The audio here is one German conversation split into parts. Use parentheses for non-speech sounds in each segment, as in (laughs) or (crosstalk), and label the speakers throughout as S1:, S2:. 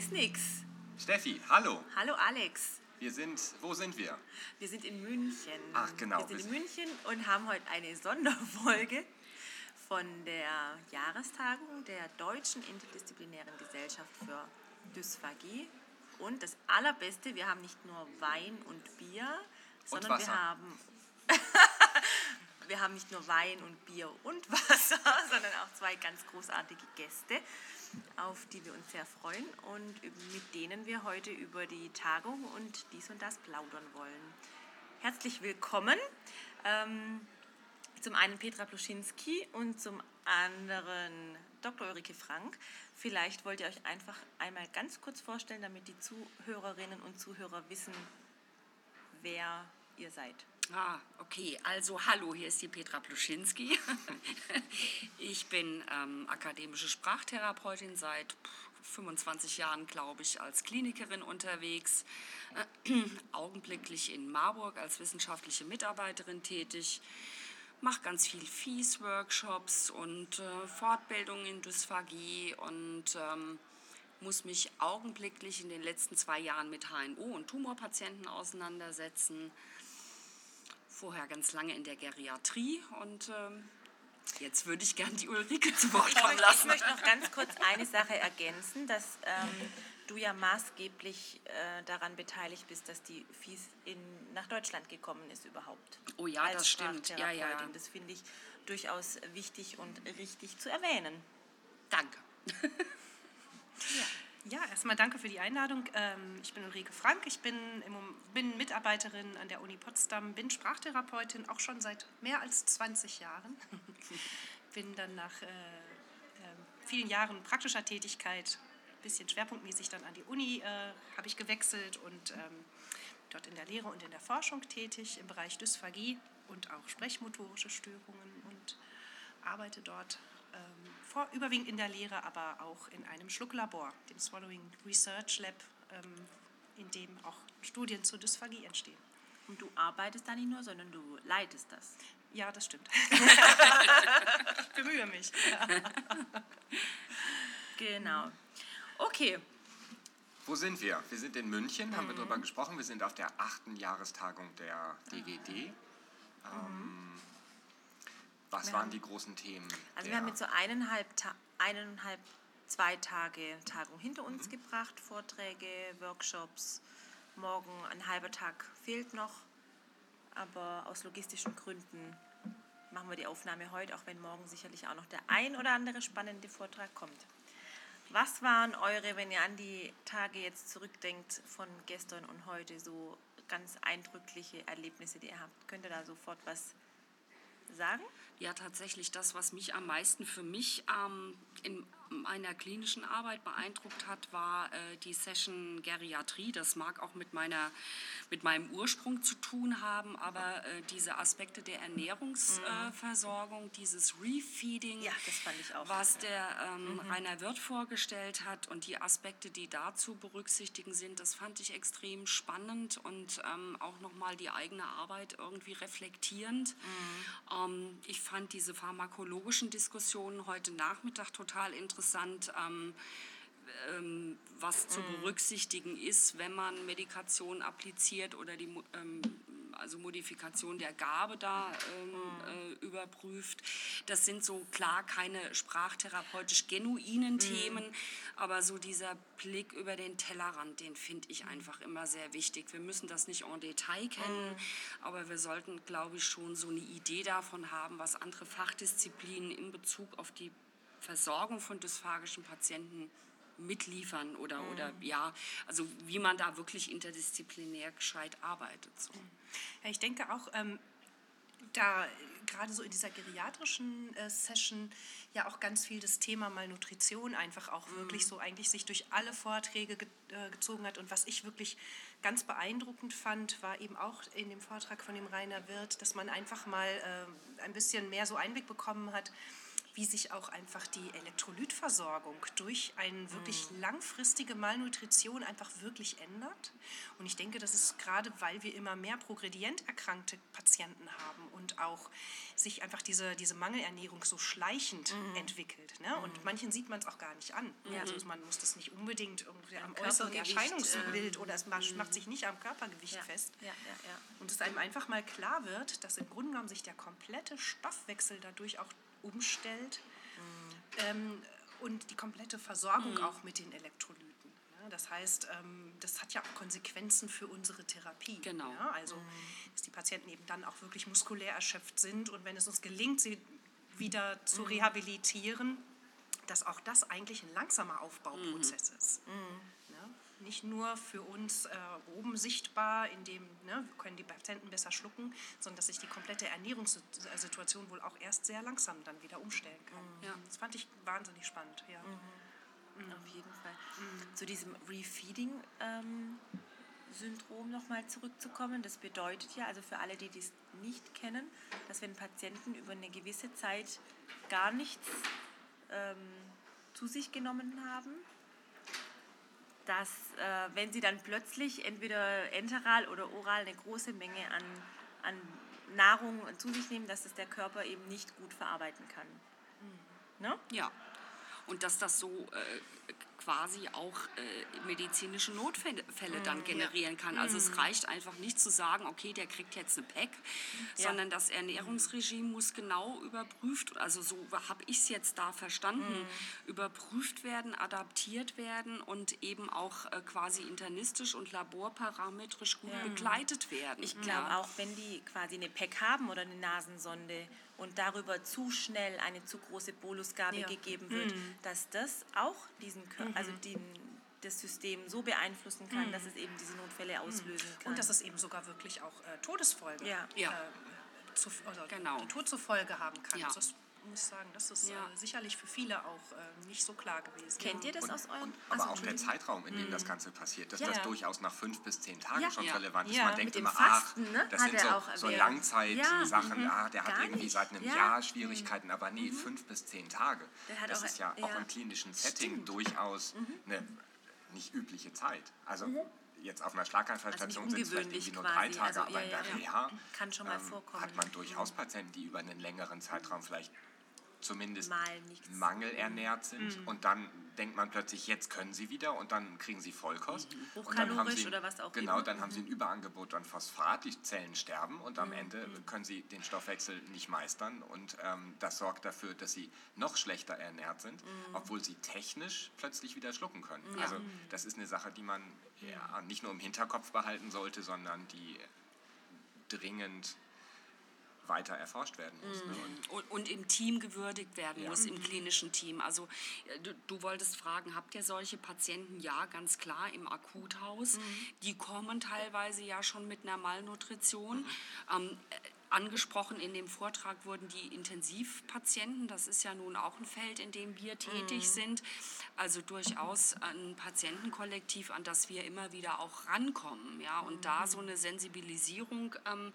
S1: Ist Nix.
S2: Steffi, hallo.
S1: Hallo Alex.
S2: Wir sind, wo sind wir?
S1: Wir sind in München.
S2: Ach, genau.
S1: Wir sind in München und haben heute eine Sonderfolge von der Jahrestagung der Deutschen Interdisziplinären Gesellschaft für Dysphagie. Und das Allerbeste, wir haben nicht nur Wein und Bier, sondern wir
S2: Wasser.
S1: haben (laughs) wir haben nicht nur Wein und Bier und Wasser, (laughs) sondern auch zwei ganz großartige Gäste, auf die wir uns sehr freuen und mit denen wir heute über die Tagung und dies und das plaudern wollen. Herzlich willkommen. Ähm, zum einen Petra Pluschinski und zum anderen Dr. Ulrike Frank. Vielleicht wollt ihr euch einfach einmal ganz kurz vorstellen, damit die Zuhörerinnen und Zuhörer wissen, wer ihr seid.
S3: Ah, okay. Also hallo, hier ist die Petra Pluschinski. (laughs) ich bin ähm, akademische Sprachtherapeutin seit pff, 25 Jahren, glaube ich, als Klinikerin unterwegs. Äh, (clears throat) augenblicklich in Marburg als wissenschaftliche Mitarbeiterin tätig. Mache ganz viel FIES-Workshops und äh, Fortbildungen in Dysphagie und ähm, muss mich augenblicklich in den letzten zwei Jahren mit HNO und Tumorpatienten auseinandersetzen vorher ganz lange in der Geriatrie und ähm, jetzt würde ich gern die Ulrike zu Wort kommen
S1: möchte, ich
S3: lassen.
S1: möchte noch ganz kurz eine Sache ergänzen, dass ähm, du ja maßgeblich äh, daran beteiligt bist, dass die FIS in, nach Deutschland gekommen ist überhaupt.
S3: Oh ja, das stimmt. Ja, ja.
S1: Das finde ich durchaus wichtig und richtig zu erwähnen.
S3: Danke.
S4: Ja, erstmal danke für die Einladung. Ähm, Ich bin Ulrike Frank, ich bin, bin Mitarbeiterin an der Uni Potsdam, bin Sprachtherapeutin auch schon seit mehr als 20 Jahren. (laughs) bin dann nach äh, äh, vielen Jahren praktischer Tätigkeit, ein bisschen schwerpunktmäßig dann an die Uni, äh, habe ich gewechselt und ähm, dort in der Lehre und in der Forschung tätig im Bereich Dysphagie und auch sprechmotorische Störungen und arbeite dort ähm, vor, überwiegend in der Lehre, aber auch in einem Schlucklabor, dem Swallowing Research Lab, ähm, in dem auch Studien zur Dysphagie entstehen.
S1: Und du arbeitest da nicht nur, sondern du leitest das.
S4: Ja, das stimmt. (laughs) ich bemühe mich.
S1: Genau. Okay,
S2: Wo sind wir? Wir sind in München, haben wir darüber gesprochen. Wir sind auf der achten Jahrestagung der DGD. Ähm, was
S1: Wir
S2: waren
S1: haben-
S2: die großen Themen?
S1: also wir haben jetzt so eineinhalb, eineinhalb zwei Tage Tagung hinter uns gebracht, Vorträge, Workshops. Morgen ein halber Tag fehlt noch, aber aus logistischen Gründen machen wir die Aufnahme heute, auch wenn morgen sicherlich auch noch der ein oder andere spannende Vortrag kommt. Was waren eure, wenn ihr an die Tage jetzt zurückdenkt von gestern und heute, so ganz eindrückliche Erlebnisse, die ihr habt? Könnt ihr da sofort was sagen?
S3: Ja, tatsächlich das, was mich am meisten für mich ähm, in meiner klinischen Arbeit beeindruckt hat, war äh, die Session Geriatrie. Das mag auch mit, meiner, mit meinem Ursprung zu tun haben, aber äh, diese Aspekte der Ernährungsversorgung, äh, dieses Refeeding,
S1: Ja, das fand ich auch.
S3: was der ähm, Rainer Wirth vorgestellt hat und die Aspekte, die da zu berücksichtigen sind, das fand ich extrem spannend und ähm, auch nochmal die eigene Arbeit irgendwie reflektierend. Ähm, ich fand diese pharmakologischen Diskussionen heute Nachmittag total interessant. Ähm, ähm, was zu berücksichtigen ist, wenn man Medikation appliziert oder die ähm, also Modifikation der Gabe da ähm, äh, überprüft. Das sind so klar keine sprachtherapeutisch genuinen Themen, aber so dieser Blick über den Tellerrand, den finde ich einfach immer sehr wichtig. Wir müssen das nicht en Detail kennen, aber wir sollten, glaube ich, schon so eine Idee davon haben, was andere Fachdisziplinen in Bezug auf die Versorgung von dysphagischen Patienten mitliefern oder, oder ja, also wie man da wirklich interdisziplinär gescheit arbeitet. So.
S4: Ja, ich denke auch, ähm, da gerade so in dieser geriatrischen äh, Session ja auch ganz viel das Thema Malnutrition einfach auch wirklich so eigentlich sich durch alle Vorträge ge äh, gezogen hat. Und was ich wirklich ganz beeindruckend fand, war eben auch in dem Vortrag von dem Rainer Wirth, dass man einfach mal äh, ein bisschen mehr so Einblick bekommen hat, wie sich auch einfach die Elektrolytversorgung durch eine wirklich langfristige Malnutrition einfach wirklich ändert. Und ich denke, das ist gerade, weil wir immer mehr progredient erkrankte Patienten haben und auch sich einfach diese, diese Mangelernährung so schleichend entwickelt. Ne? Und manchen sieht man es auch gar nicht an. Also man muss das nicht unbedingt irgendwie am äußeren
S1: Körpergewicht,
S4: Erscheinungsbild oder es macht, macht sich nicht am Körpergewicht
S1: Ja.
S4: fest.
S1: Ja, ja, ja.
S4: Und es einem einfach mal klar wird, dass im Grunde genommen sich der komplette Stoffwechsel dadurch auch umstellt ähm, und die komplette Versorgung auch mit den Elektrolyten. Das heißt, ähm, das hat ja auch Konsequenzen für unsere Therapie.
S3: Genau.
S4: Ja, also, dass die Patienten eben dann auch wirklich muskulär erschöpft sind und wenn es uns gelingt, sie wieder zu rehabilitieren, dass auch das eigentlich ein langsamer Aufbauprozess ist. Ne? Nicht nur für uns äh, oben sichtbar, indem ne, wir können die Patienten besser schlucken, sondern dass sich die komplette Ernährungssituation wohl auch erst sehr langsam dann wieder umstellen kann.
S3: Ja.
S4: Das fand ich wahnsinnig spannend. Ja.
S1: Auf jeden Fall. Zu diesem Refeeding-Syndrom nochmal zurückzukommen. Das bedeutet ja, also für alle, die dies nicht kennen, dass wenn Patienten über eine gewisse Zeit gar nichts ähm, zu sich genommen haben, dass äh, wenn sie dann plötzlich entweder enteral oder oral eine große Menge an, an Nahrung zu sich nehmen, dass es der Körper eben nicht gut verarbeiten kann. Ne?
S3: Ja. Und dass das so äh, quasi auch äh, medizinische Notfälle Fälle dann generieren kann. Also es reicht einfach nicht zu sagen, okay, der kriegt jetzt eine PEC, sondern das Ernährungsregime muss genau überprüft, also so habe ich es jetzt da verstanden, überprüft werden, adaptiert werden und eben auch äh, quasi internistisch und laborparametrisch gut begleitet werden.
S1: Ich glaube
S3: ja.
S1: auch, wenn die quasi eine PEC haben oder eine Nasensonde und darüber zu schnell eine zu große Bolusgabe
S4: Ja.
S1: gegeben wird, dass das auch diesen, Kör- also den, das System so beeinflussen kann, dass es eben diese Notfälle auslösen kann.
S4: Und dass es eben sogar wirklich auch äh, Todesfolge
S1: Ja.
S3: Ja.
S4: äh, zu, also
S3: Genau.
S4: Tod zur Folge haben kann.
S3: Ja.
S4: Also das muss sagen, das ist
S3: Ja.
S4: äh, sicherlich für viele auch äh, nicht so klar gewesen.
S1: Kennt ihr das
S2: Und,
S1: aus eurem...
S2: und,
S1: Achso,
S2: aber auch der. Zeitraum, in dem das Ganze passiert, dass
S1: Ja.
S2: das durchaus nach fünf bis zehn Tagen
S1: Ja.
S2: schon
S3: Ja.
S2: relevant ist.
S4: Ja,
S2: Man denkt immer,
S1: Fasten,
S2: ach,
S1: ne,
S2: das
S1: hat
S2: sind so,
S1: auch
S2: so. Langzeitsachen,
S1: Ja,
S2: ah, der hat
S1: Gar
S2: irgendwie
S1: nicht.
S2: seit einem
S1: Ja.
S2: Jahr Schwierigkeiten, aber nee, fünf bis zehn Tage.
S1: Hat
S2: Das
S1: auch-
S2: ist ja,
S1: ja.
S2: auch im klinischen Setting durchaus eine nicht übliche Zeit. Also jetzt auf einer Schlaganfallstation
S1: Also
S2: sind es vielleicht irgendwie nur drei
S1: quasi.
S2: Tage,
S1: Also,
S2: aber
S1: ja,
S2: in der. Reha ähm,
S1: Kann schon mal vorkommen.
S2: hat man durchaus Patienten, die über einen längeren Zeitraum vielleicht zumindest mangelernährt sind. Und dann denkt man plötzlich, jetzt können sie wieder und dann kriegen sie Vollkost. Und dann haben
S1: Hochkalorisch
S2: sie,
S1: oder was auch
S2: Genau,
S1: immer.
S2: dann haben sie ein Überangebot an Phosphat, die Zellen sterben und am Ende können sie den Stoffwechsel nicht meistern. Und ähm, das sorgt dafür, dass sie noch schlechter ernährt sind, obwohl sie technisch plötzlich wieder schlucken können. Also das ist eine Sache, die man ja, nicht nur im Hinterkopf behalten sollte, sondern die dringend weiter erforscht werden muss. Ne? Und
S3: und, und im Team gewürdigt werden
S2: Ja.
S3: muss, im klinischen Team. Also äh, du, du wolltest fragen, habt ihr solche Patienten? Ja, ganz klar, im Akuthaus. Die kommen teilweise ja schon mit einer Malnutrition. Ähm, äh, Angesprochen in dem Vortrag wurden die Intensivpatienten. Das ist ja nun auch ein Feld, in dem wir tätig sind. Also durchaus ein Patientenkollektiv, an das wir immer wieder auch rankommen. Ja? Und da so eine Sensibilisierung ähm,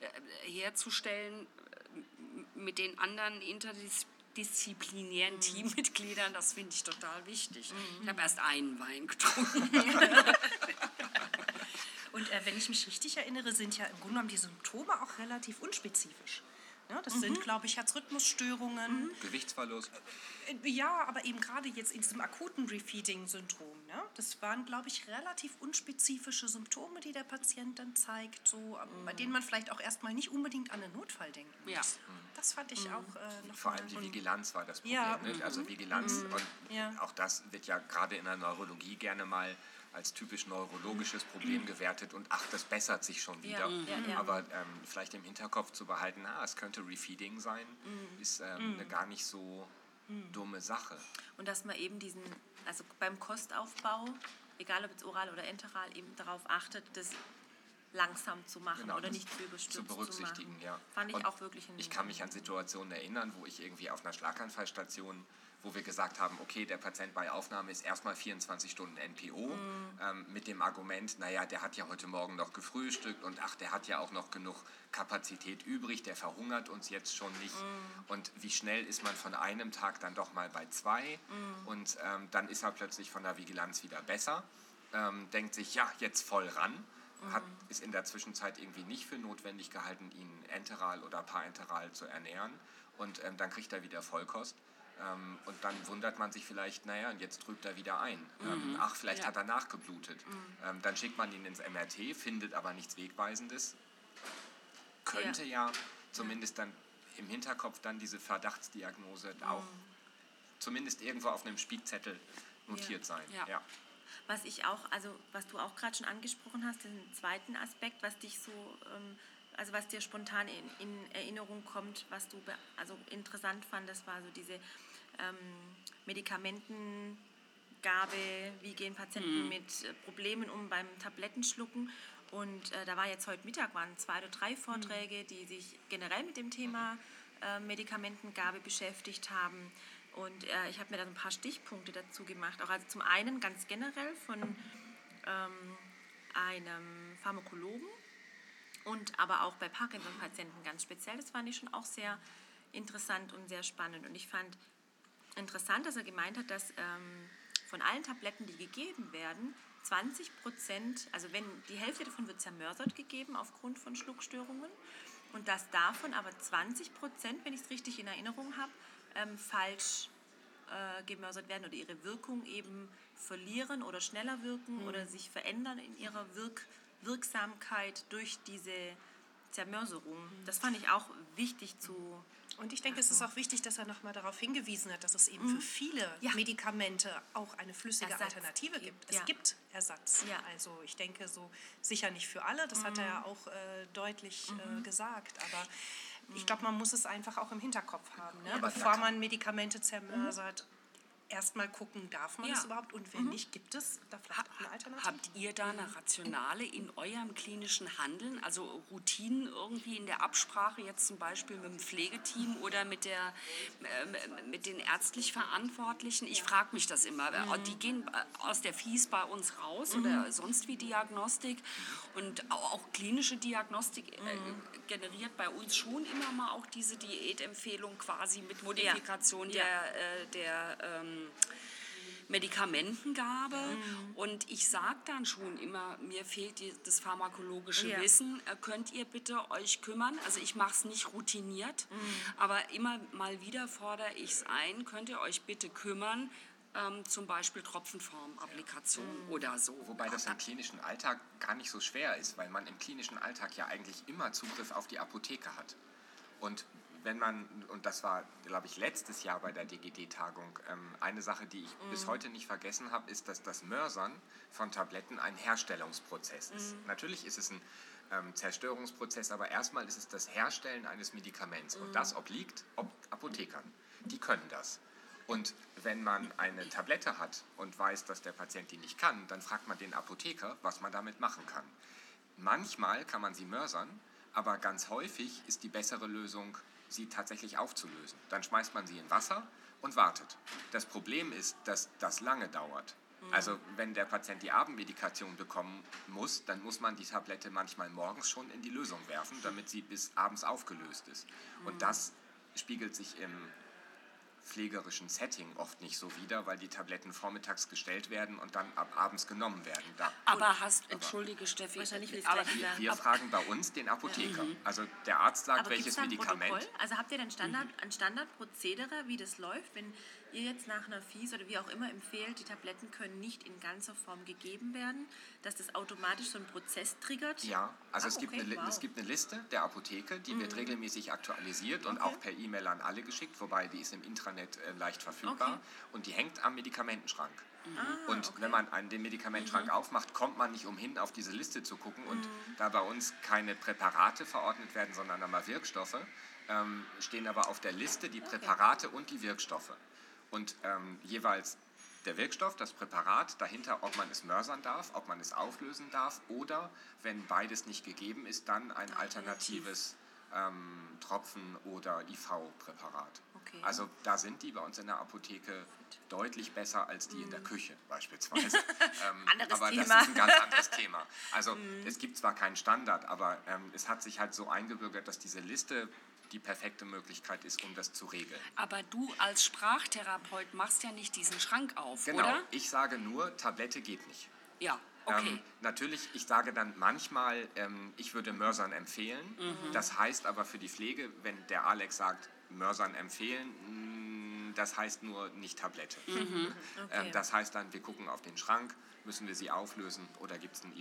S3: äh, herzustellen äh, mit den anderen interdisziplinären Teammitgliedern, das finde ich total wichtig. Ich habe erst einen Wein getrunken. (laughs)
S4: Und äh, wenn ich mich richtig erinnere, sind ja im Grunde genommen die Symptome auch relativ unspezifisch. Ja, das sind, glaube ich, Herzrhythmusstörungen.
S2: Gewichtsverlust.
S4: Äh, Ja, aber eben gerade jetzt in diesem akuten Refeeding-Syndrom. Ne? Das waren, glaube ich, relativ unspezifische Symptome, die der Patient dann zeigt, so, äh, bei denen man vielleicht auch erstmal nicht unbedingt an einen Notfall denken muss.
S3: Ja.
S4: Das fand ich auch äh, noch
S2: Vor allem die Vigilanz war das Problem.
S4: Ja.
S2: Nicht? Also Vigilanz und
S4: Ja.
S2: auch das wird ja gerade in der Neurologie gerne mal als typisch neurologisches Problem gewertet und ach, das bessert sich schon wieder.
S1: ja, ja.
S2: Aber ähm, vielleicht im Hinterkopf zu behalten, ah, es könnte Refeeding sein, ist ähm, eine gar nicht so dumme Sache.
S1: Und dass man eben diesen, also beim Kostaufbau, egal ob jetzt oral oder enteral, eben darauf achtet, das langsam zu machen
S2: Genau,
S1: oder nicht zu überstürzt
S2: zu berücksichtigen,
S1: machen.
S2: ja.
S1: Fand ich
S2: Und
S1: auch wirklich ein
S2: Ich kann mich an Situationen erinnern, wo ich irgendwie auf einer Schlaganfallstation, wo wir gesagt haben, okay, der Patient bei Aufnahme ist erstmal 24 Stunden NPO,
S1: Mhm.
S2: ähm, mit dem Argument, naja, der hat ja heute Morgen noch gefrühstückt und ach, der hat ja auch noch genug Kapazität übrig, der verhungert uns jetzt schon nicht.
S1: Mhm.
S2: Und wie schnell ist man von einem Tag dann doch mal bei zwei
S1: Mhm.
S2: und ähm, dann ist er plötzlich von der Vigilanz wieder besser, ähm, denkt sich, ja, jetzt voll ran hat, ist in der Zwischenzeit irgendwie nicht für notwendig gehalten, ihn enteral oder parenteral zu ernähren. Und ähm, dann kriegt er wieder Vollkost. Ähm, und dann wundert man sich vielleicht, naja, und jetzt trübt er wieder ein. Ähm, ach, vielleicht
S3: Ja.
S2: hat er nachgeblutet. Ähm, dann schickt man ihn ins MRT, findet aber nichts Wegweisendes. Könnte ja, zumindest dann im Hinterkopf dann diese Verdachtsdiagnose auch zumindest irgendwo auf einem Spickzettel notiert sein.
S3: Ja.
S2: Ja.
S1: Was ich auch, also was du auch gerade schon angesprochen hast, den zweiten Aspekt, was dich so, ähm, also was dir spontan in, in Erinnerung kommt, was du also interessant fandest, war so diese ähm, Medikamentengabe, wie gehen Patienten mit äh, Problemen um beim Tablettenschlucken. Und äh, da war jetzt heute Mittag, waren zwei oder drei Vorträge, die sich generell mit dem Thema äh, Medikamentengabe beschäftigt haben. Und äh, ich habe mir da so ein paar Stichpunkte dazu gemacht. Auch also zum einen ganz generell von ähm, einem Pharmakologen und aber auch bei Parkinson-Patienten ganz speziell. Das fand ich schon auch sehr interessant und sehr spannend. Und ich fand interessant, dass er gemeint hat, dass ähm, von allen Tabletten, die gegeben werden, 20 Prozent, also wenn die Hälfte davon wird zermörsert gegeben aufgrund von Schluckstörungen und dass davon aber 20 Prozent, wenn ich es richtig in Erinnerung habe, ähm, falsch äh, gemörsert werden oder ihre Wirkung eben verlieren oder schneller wirken oder sich verändern in ihrer Wirk Wirksamkeit durch diese Zermörserung. Das fand ich auch wichtig zu.
S4: Und ich denke, es ist auch wichtig, dass er nochmal darauf hingewiesen hat, dass es eben für viele
S1: Ja.
S4: Medikamente auch eine flüssige
S1: Ersatz
S4: Alternative
S1: gibt.
S4: Es
S1: ja.
S4: gibt Ersatz.
S1: Ja.
S4: Also ich denke so sicher nicht für alle, das hat er ja auch äh, deutlich äh, gesagt. Aber ich glaube, man muss es einfach auch im Hinterkopf haben. Ne? Bevor man Medikamente zermörsert, erstmal gucken, darf man
S3: Ja.
S4: es überhaupt und wenn nicht, gibt es da vielleicht auch eine Alternative.
S3: Habt ihr da eine Rationale in eurem klinischen Handeln, also Routinen irgendwie in der Absprache, jetzt zum Beispiel mit dem Pflegeteam oder mit, der, äh, mit den ärztlich Verantwortlichen? Ich frage mich das immer.
S1: Mhm.
S3: Die gehen aus der Fies bei uns raus oder sonst wie Diagnostik und auch, auch klinische Diagnostik äh,
S1: Mhm.
S3: generiert bei uns schon immer mal auch diese Diätempfehlung quasi mit Modifikation
S1: Ja.
S3: der, äh, der ähm, Medikamentengabe
S1: Mhm.
S3: und ich sage dann schon immer, mir fehlt die, das pharmakologische
S1: Ja.
S3: Wissen. Äh, Könnt ihr bitte euch kümmern? Also ich mache es nicht routiniert,
S1: Mhm.
S3: aber immer mal wieder fordere ich es ein. Könnt ihr euch bitte kümmern? Ähm, zum Beispiel Tropfenform-Applikation
S1: Mhm.
S3: oder so.
S2: Wobei das im klinischen Alltag gar nicht so schwer ist, weil man im klinischen Alltag ja eigentlich immer Zugriff auf die Apotheke hat. Und wenn man, und das war, glaube ich, letztes Jahr bei der DGD-Tagung, ähm, eine Sache, die ich bis heute nicht vergessen habe, ist, dass das Mörsern von Tabletten ein Herstellungsprozess ist. Natürlich ist es ein ähm, Zerstörungsprozess, aber erstmal ist es das Herstellen eines Medikaments. Und das obliegt ob Apothekern. Die können das. Und wenn man eine Tablette hat und weiß, dass der Patient die nicht kann, dann fragt man den Apotheker, was man damit machen kann. Manchmal kann man sie mörsern, aber ganz häufig ist die bessere Lösung, sie tatsächlich aufzulösen. Dann schmeißt man sie in Wasser und wartet. Das Problem ist, dass das lange dauert. Also wenn der Patient die Abendmedikation bekommen muss, dann muss man die Tablette manchmal morgens schon in die Lösung werfen, damit sie bis abends aufgelöst ist. Und das spiegelt sich im pflegerischen Setting oft nicht so wider, weil die Tabletten vormittags gestellt werden und dann ab abends genommen werden. Da,
S3: Aber hast, entschuldige Steffi,
S1: Wahrscheinlich will es
S3: aber,
S1: wieder-
S2: wir fragen bei uns den Apotheker. Also der Arzt sagt,
S1: Aber
S2: welches
S1: es da ein
S2: Medikament.
S1: Protokoll? Also habt ihr dann Standard, ein Standardprozedere, wie das läuft, wenn ihr jetzt nach einer FIS oder wie auch immer empfehlt, die Tabletten können nicht in ganzer Form gegeben werden, dass das automatisch so einen Prozess triggert?
S2: Ja, also
S1: Ah,
S2: es, gibt
S1: okay,
S2: eine,
S1: wow. Mhm.
S2: es gibt eine Liste der Apotheke, die wird regelmäßig aktualisiert und
S1: Okay.
S2: auch per E-Mail an alle geschickt, wobei die ist im Intranet äh, leicht verfügbar
S1: Okay.
S2: und die hängt am Medikamentenschrank.
S1: Ah,
S2: und wenn man einen, den Medikamentenschrank aufmacht, kommt man nicht umhin, auf diese Liste zu gucken. Und da bei uns keine Präparate verordnet werden, sondern einmal Wirkstoffe, ähm, stehen aber auf der Liste die Präparate und die Wirkstoffe. Und ähm, jeweils der Wirkstoff, das Präparat, dahinter, ob man es mörsern darf, ob man es auflösen darf oder, wenn beides nicht gegeben ist, dann ein alternatives ähm, Tropfen- oder IV-Präparat.
S1: Okay.
S2: Also da sind die bei uns in der Apotheke deutlich besser als die in
S1: Mhm.
S2: der Küche (laughs) beispielsweise. ähm,
S1: Anderes
S2: aber
S1: Thema.
S2: das ist ein ganz anderes Thema. Also es gibt zwar keinen Standard, aber ähm, es hat sich halt so eingebürgert, dass diese Liste die perfekte Möglichkeit ist, um das zu regeln.
S3: Aber du als Sprachtherapeut machst ja nicht diesen Schrank auf,
S2: Genau,
S3: oder?
S2: ich sage nur, Tablette geht nicht.
S3: Ja, okay.
S2: Ähm, natürlich, ich sage dann manchmal, ähm, ich würde Mörsern empfehlen.
S3: Mhm.
S2: Das heißt aber für die Pflege, wenn der Alex sagt, Mörsern empfehlen, mh, das heißt nur nicht Tablette.
S3: Mhm.
S2: Ähm, das heißt dann, wir gucken auf den Schrank, müssen wir sie auflösen oder gibt es ein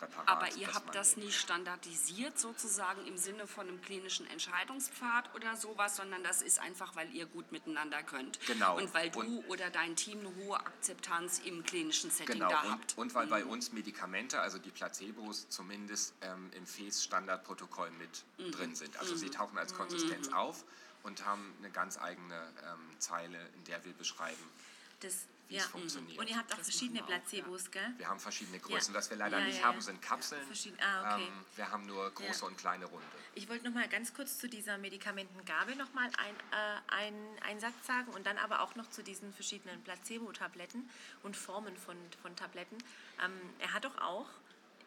S2: IV-Präparat?
S3: Aber ihr habt das nicht standardisiert sozusagen im Sinne von einem klinischen Entscheidungspfad oder sowas, sondern das ist einfach, weil ihr gut miteinander könnt.
S2: Genau.
S3: Und weil du
S2: Und-
S3: oder dein Team eine hohe Akzeptanz im klinischen Setting
S2: Genau,
S3: da
S2: und,
S3: habt.
S2: und weil bei uns Medikamente, also die Placebos, zumindest ähm, im FES-Standardprotokoll mit
S3: Mhm.
S2: drin sind. Also sie tauchen als Konsistenz auf und haben eine ganz eigene ähm, Zeile, in der wir beschreiben,
S1: Das,
S2: wie
S1: ja.
S2: es funktioniert.
S1: Und ihr habt auch
S3: Das
S1: verschiedene Placebos, gell?
S2: Wir haben verschiedene Größen. Was wir leider nicht haben, sind Kapseln.
S1: Ah, okay.
S2: ähm, wir haben nur große und kleine Runde.
S1: Ich wollte noch mal ganz kurz zu dieser Medikamentengabe noch mal ein, äh, ein, einen Satz sagen und dann aber auch noch zu diesen verschiedenen Placebo-Tabletten und Formen von, von Tabletten. Ähm, er hat doch auch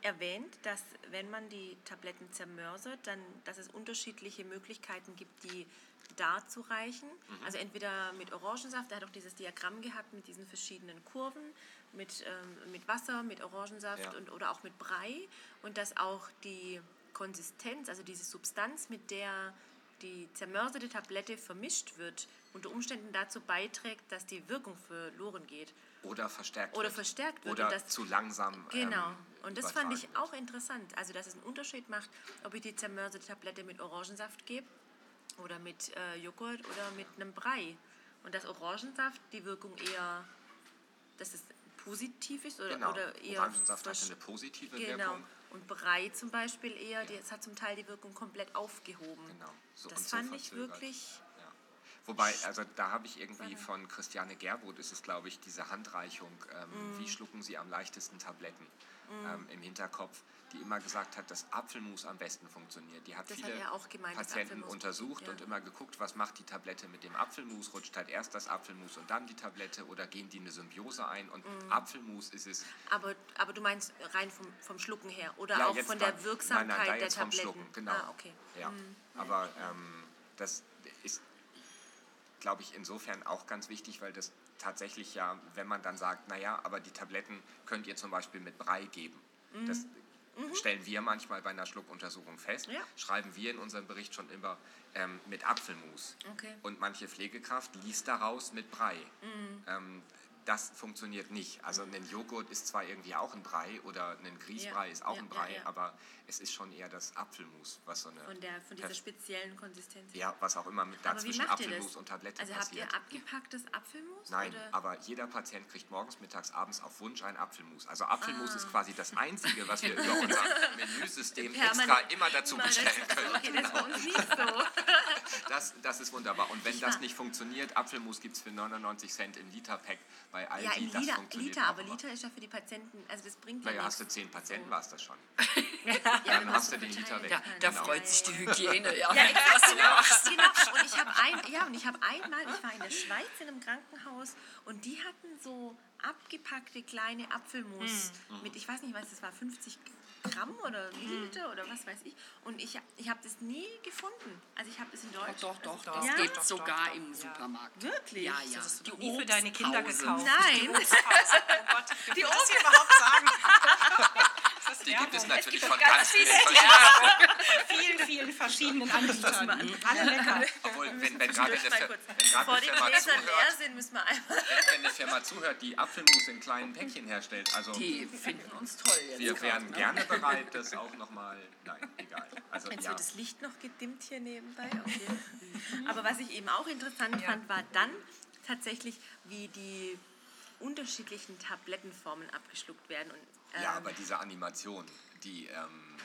S1: erwähnt, dass wenn man die Tabletten zermörsert, dann, dass es unterschiedliche Möglichkeiten gibt, die darzureichen. Also entweder mit Orangensaft, er hat auch dieses Diagramm gehabt mit diesen verschiedenen Kurven, mit, ähm, mit Wasser, mit Orangensaft
S2: Ja.
S1: und, oder auch mit Brei und dass auch die Konsistenz, also diese Substanz, mit der die zermörserte Tablette vermischt wird, unter Umständen dazu beiträgt, dass die Wirkung verloren geht.
S2: Oder verstärkt
S1: Oder
S2: wird.
S1: verstärkt wird
S2: Oder
S1: das-
S2: zu langsam
S1: Genau.
S2: ähm,
S1: und das fand ich
S2: übertragen
S1: auch interessant. Also, dass es einen Unterschied macht, ob ich die zermörserte Tablette mit Orangensaft gebe oder mit äh, Joghurt oder mit einem Brei. Und dass Orangensaft die Wirkung eher, dass es positiv ist oder.
S2: Genau.
S1: oder eher
S2: Orangensaft hat eine positive
S1: Genau.
S2: Wirkung.
S1: Und Brei zum Beispiel eher, die, es hat zum Teil die Wirkung komplett aufgehoben.
S2: Genau. So
S1: das
S2: und so
S1: fand ich wirklich.
S2: Ja. Wobei, also da habe ich irgendwie von Christiane Gerbrot, ist es glaube ich, diese Handreichung, ähm,
S1: Mhm.
S2: wie schlucken Sie am leichtesten Tabletten ähm, im Hinterkopf, die immer gesagt hat, dass Apfelmus am besten funktioniert. Die hat
S1: Das hat
S2: viele
S1: auch gemeint,
S2: Patienten untersucht
S1: ja.
S2: und immer geguckt, was macht die Tablette mit dem Apfelmus, rutscht halt erst das Apfelmus und dann die Tablette oder gehen die eine Symbiose ein und
S1: Mhm.
S2: Apfelmus ist es
S1: Aber, aber du meinst rein vom, vom Schlucken her oder
S2: Ja,
S1: auch von der Wirksamkeit
S2: nein, nein, da
S1: der
S2: jetzt vom
S1: Tabletten?
S2: Schlucken, genau.
S1: Ah, okay.
S2: Ja, aber ähm, das ist, glaube ich, insofern auch ganz wichtig, weil das tatsächlich ja, wenn man dann sagt, naja, aber die Tabletten könnt ihr zum Beispiel mit Brei geben. Das stellen wir manchmal bei einer Schluckuntersuchung fest,
S1: Ja.
S2: schreiben wir in unserem Bericht schon immer ähm, mit Apfelmus.
S1: Okay.
S2: Und manche Pflegekraft liest daraus mit Brei. Ähm, das funktioniert nicht. Also ein Joghurt ist zwar irgendwie auch ein Brei oder ein Grießbrei
S1: Ja,
S2: ist auch
S1: ja,
S2: ein Brei,
S1: ja,
S2: aber es ist schon eher das Apfelmus, was so eine
S1: Von, der, von dieser speziellen Konsistenz.
S2: ja, was auch immer mit da zwischen Apfelmus und Tablette
S1: also habt
S2: passiert.
S1: ihr abgepacktes Apfelmus?
S2: Nein,
S1: oder?
S2: aber jeder Patient kriegt morgens, mittags, abends auf Wunsch ein Apfelmus. Also Apfelmus
S1: Ah.
S2: ist quasi das Einzige, was wir über unser (laughs) Menüsystem extra immer dazu bestellen können.
S1: Okay, das ist bei uns nicht so.
S2: Das, das ist wunderbar. Und wenn das
S1: war-
S2: nicht funktioniert, Apfelmus gibt es für 99 Cent im Liter-Pack bei Aldi.
S1: Ja, in
S2: das
S1: Liter,
S2: funktioniert
S1: Liter aber. Liter ist ja für die Patienten, also das bringt ja
S2: Naja,
S1: nichts.
S2: hast du 10 Patienten,
S1: So.
S2: war es das schon. (laughs)
S1: Ja,
S2: dann hast du den Liter weg.
S3: Ja, da
S2: Genau.
S3: freut sich die Hygiene, ja, (laughs)
S1: Ja,
S3: wenn du
S1: genau,
S3: machst.
S1: genau. Und ich habe ein, ja, und ich habe einmal, ich war in der Schweiz in einem Krankenhaus und die hatten so abgepackte kleine Apfelmus
S2: Mhm.
S1: mit, ich weiß nicht, was das war, 50 Gramm oder Milliliter oder was weiß ich. Und ich, ich habe das nie gefunden. Also ich habe das in Deutsch.
S3: Doch, doch,
S4: Doch,
S3: das
S1: Ja?
S3: gibt
S4: doch,
S3: sogar
S4: doch,
S3: im
S4: ja.
S3: Supermarkt.
S1: Wirklich?
S3: Ja,
S4: Das
S3: ja.
S4: hast du
S3: Die
S4: nie für deine Kinder gekauft.
S1: Nein.
S4: Obstpause. (laughs) Oh die das hier überhaupt sagen? Das ist
S2: natürlich von
S4: ganz
S2: ganz vielen
S4: viele
S2: verschiedenen.
S4: vielen, vielen verschiedenen Anbietern. Alle lecker.
S2: Obwohl, wenn, wenn gerade eine, Firma zuhört,
S1: sind, müssen wir einmal.
S2: wenn eine Firma zuhört, die Apfelmus in kleinen Päckchen herstellt, also
S3: Die finden uns toll jetzt.
S2: wir wären
S3: ne?
S2: gerne bereit, das auch nochmal. Nein, egal. Also
S1: Jetzt wird das Licht noch gedimmt hier nebenbei. (laughs) Aber was ich eben auch interessant fand, war dann tatsächlich, wie die unterschiedlichen Tablettenformen abgeschluckt werden. Und, ähm,
S2: Ja, aber diese Animation, die ähm,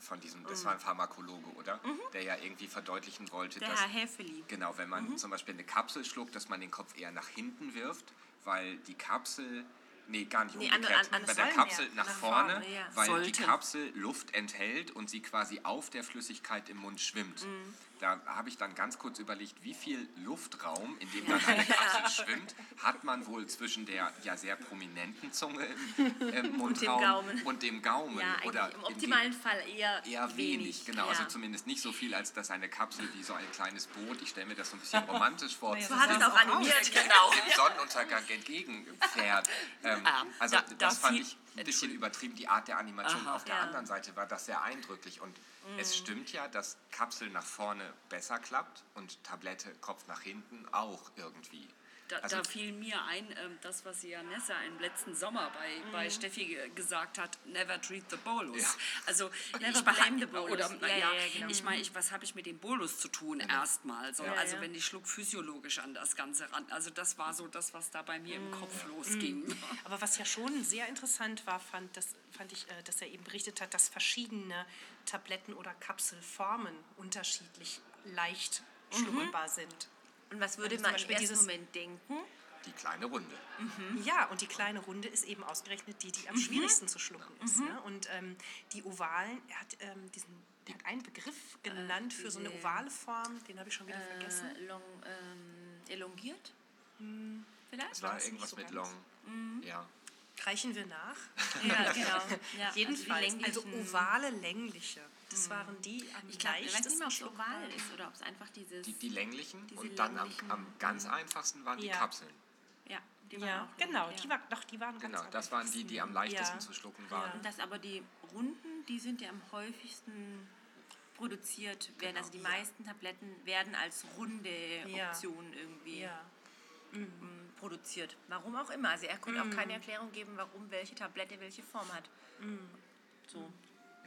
S2: von diesem, das war ein Pharmakologe, oder? Der ja irgendwie verdeutlichen wollte,
S1: der
S2: dass.
S1: Herr Häfeli.
S2: Genau, wenn man zum Beispiel eine Kapsel schluckt, dass man den Kopf eher nach hinten wirft, weil die Kapsel, nee, gar nicht
S1: Nee, an-
S2: umgekehrt,
S1: an- an-
S2: bei der Kapsel nach,
S4: nach
S2: vorne,
S1: vorne, ja.
S2: weil die
S3: Sollte.
S2: Kapsel Luft enthält und sie quasi auf der Flüssigkeit im Mund schwimmt.
S1: Mhm.
S2: Da habe ich dann ganz kurz überlegt, wie viel Luftraum, in dem dann eine (laughs) Kapsel schwimmt, hat man wohl zwischen der ja sehr prominenten Zunge im, im (laughs) Mundraum
S1: Gaumen.
S2: und dem Gaumen.
S1: Ja,
S2: oder
S1: im optimalen Fall eher,
S2: Eher wenig, genau.
S1: Ja.
S2: Also zumindest nicht so viel, als dass eine Kapsel wie so ein kleines Boot, ich stelle mir das so ein bisschen romantisch vor, (laughs)
S4: Naja,
S1: so hat es auch animiert, genau.
S2: dem Sonnenuntergang entgegenfährt. Ähm, also
S3: da-
S2: das
S3: da
S2: fand ich ein bisschen übertrieben, die Art der Animation. Auf der
S1: Ja.
S2: anderen Seite war das sehr eindrücklich und es stimmt ja, dass Kapsel nach vorne besser klappt und Tablette Kopf nach hinten auch irgendwie.
S3: Da,
S2: Also-
S3: da fiel mir ein, ähm, das, was Janessa im letzten Sommer bei, bei Steffi ge- gesagt hat, never treat the bolus.
S2: Ja.
S3: Also
S1: Never
S3: ich
S1: blame the bolus.
S3: Oder,
S1: Ja,
S3: ja,
S1: genau.
S3: ich meine, ich, was habe ich mit dem Bolus zu tun erstmal? So,
S1: Ja,
S3: also
S1: ja.
S3: wenn ich schluck physiologisch an das Ganze ran. Also das war so das, was da bei mir im Kopf losging.
S4: Aber was ja schon sehr interessant war, fand, das, fand ich, äh, dass er eben berichtet hat, dass verschiedene Tabletten- oder Kapselformen unterschiedlich leicht schluckbar sind.
S1: Und was würde
S4: Also
S1: man im ersten Moment denken?
S2: Die kleine Runde.
S4: Ja, und die kleine Runde ist eben ausgerechnet die, die am schwierigsten zu schlucken ist. Ne? Und ähm, die ovalen, er hat ähm, diesen, er hat einen Begriff genannt für so eine
S1: diese-
S4: ovale Form, den habe ich schon wieder vergessen.
S1: Äh, long, ähm, elongiert? Vielleicht?
S2: Es war irgendwas
S4: nicht
S2: mit
S4: so ganz.
S2: Long. Ja.
S4: Reichen wir nach. (laughs)
S1: Ja, genau. Ja,
S4: Jedenfalls, also
S1: länglichen-
S4: ovale, längliche, das waren die am
S1: Ich glaube, ich weiß nicht
S4: leichtesten
S1: mehr, ob es oval ist oder ob es einfach dieses.
S2: Die, die länglichen
S1: Diese
S2: und dann am,
S1: länglichen,
S2: am ganz einfachsten waren die
S4: Ja.
S2: Kapseln.
S1: ja, die waren
S4: Ja,
S1: auch
S4: genau,
S1: rund,
S4: die,
S1: ja.
S4: war, doch, die waren ganz
S2: Genau,
S4: am
S2: das waren die, die am leichtesten
S4: Ja.
S2: zu schlucken waren.
S1: Und das aber die Runden, die sind ja am häufigsten produziert werden. Also die
S4: Ja.
S1: meisten Tabletten werden als runde
S4: Ja.
S1: Option irgendwie
S4: Ja.
S1: Produziert. Warum auch immer. Also er konnte auch keine Erklärung geben, warum welche Tablette welche Form hat. So.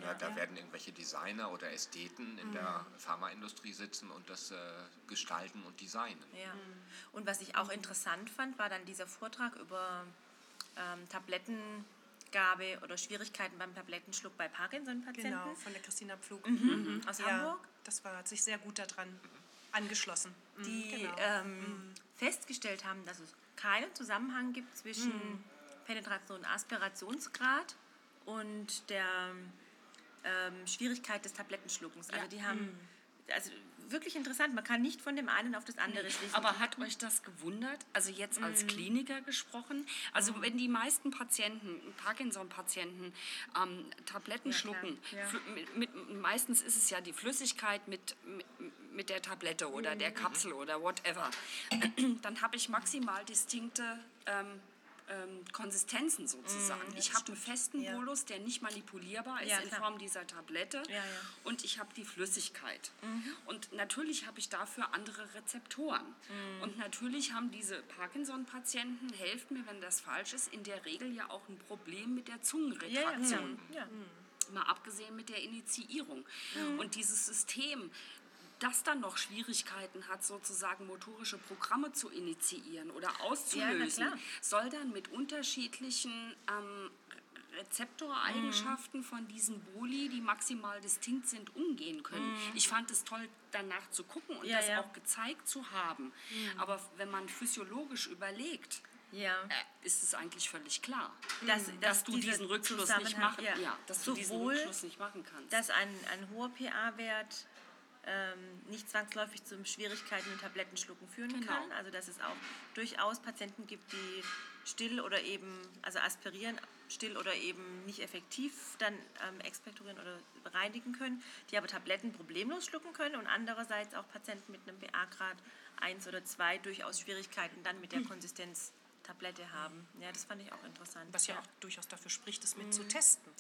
S2: Ja, da werden irgendwelche Designer oder Ästheten in der Pharmaindustrie sitzen und das äh, gestalten und designen.
S1: Ja. Und was ich auch interessant fand, war dann dieser Vortrag über ähm, Tablettengabe oder Schwierigkeiten beim Tablettenschluck bei Parkinson-Patienten
S4: Genau, von der Christina Pflug.
S1: aus
S4: Ja,
S1: Hamburg.
S4: das war, hat sich sehr gut daran angeschlossen. Mhm,
S1: die
S4: genau.
S1: ähm, festgestellt haben, dass es keinen Zusammenhang gibt zwischen
S4: Mhm.
S1: Penetration und Aspirationsgrad und der ähm, Schwierigkeit des Tablettenschluckens. Also die haben,
S4: Mhm.
S1: also wirklich interessant, man kann nicht von dem einen auf das andere schließen.
S3: Aber hat euch das gewundert? Also jetzt als
S1: Mhm.
S3: Kliniker gesprochen? Also wenn die meisten Patienten, Parkinson-Patienten, ähm, Tabletten
S1: Ja,
S3: schlucken,
S1: Ja.
S3: mit, mit, meistens ist es ja die Flüssigkeit mit, mit, mit der Tablette oder
S1: Mhm.
S3: der Kapsel oder whatever. (clears throat) Dann habe ich maximal distinkte ähm, ähm, Konsistenzen sozusagen. ich habe einen festen
S4: Mhm, Ja.
S3: Bolus, der nicht manipulierbar ist
S1: Ja,
S3: in. Form dieser Tablette
S1: Ja,
S3: und ich habe die Flüssigkeit. Und natürlich habe ich dafür andere Rezeptoren. Und natürlich haben diese Parkinson-Patienten, helft mir, wenn das falsch ist, in der Regel ja auch ein Problem mit der Zungenretraktion.
S1: ja.
S3: Mal abgesehen mit der Initiierung. Und dieses System, das dann noch Schwierigkeiten hat, sozusagen motorische Programme zu initiieren oder auszulösen,
S1: klar.
S3: soll dann mit unterschiedlichen ähm, Rezeptoreigenschaften von diesen Boli, die maximal distinkt sind, umgehen können. Ich fand es toll, danach zu gucken und
S1: Ja,
S3: das
S1: ja.
S3: auch gezeigt zu haben. Aber wenn man physiologisch überlegt,
S1: ja.
S3: äh, ist es eigentlich völlig klar,
S1: Dass,
S3: dass du
S1: dieser
S3: diesen Rückschluss nicht machen,
S1: ja.
S3: ja, dass du diesen Rückschluss nicht machen kannst.
S1: dass ein, ein hoher PA-Wert ähm, nicht zwangsläufig zu Schwierigkeiten im Tablettenschlucken führen
S3: Genau.
S1: kann. Also dass es auch durchaus Patienten gibt, die still oder eben, also aspirieren, still oder eben nicht effektiv dann ähm, expektorieren oder reinigen können, die aber Tabletten problemlos schlucken können und andererseits auch Patienten mit einem PA-Grad 1 oder 2 durchaus Schwierigkeiten dann mit der Konsistenz Tablette haben. Ja, das fand ich auch interessant.
S4: Was ja auch durchaus dafür spricht, das mit zu testen.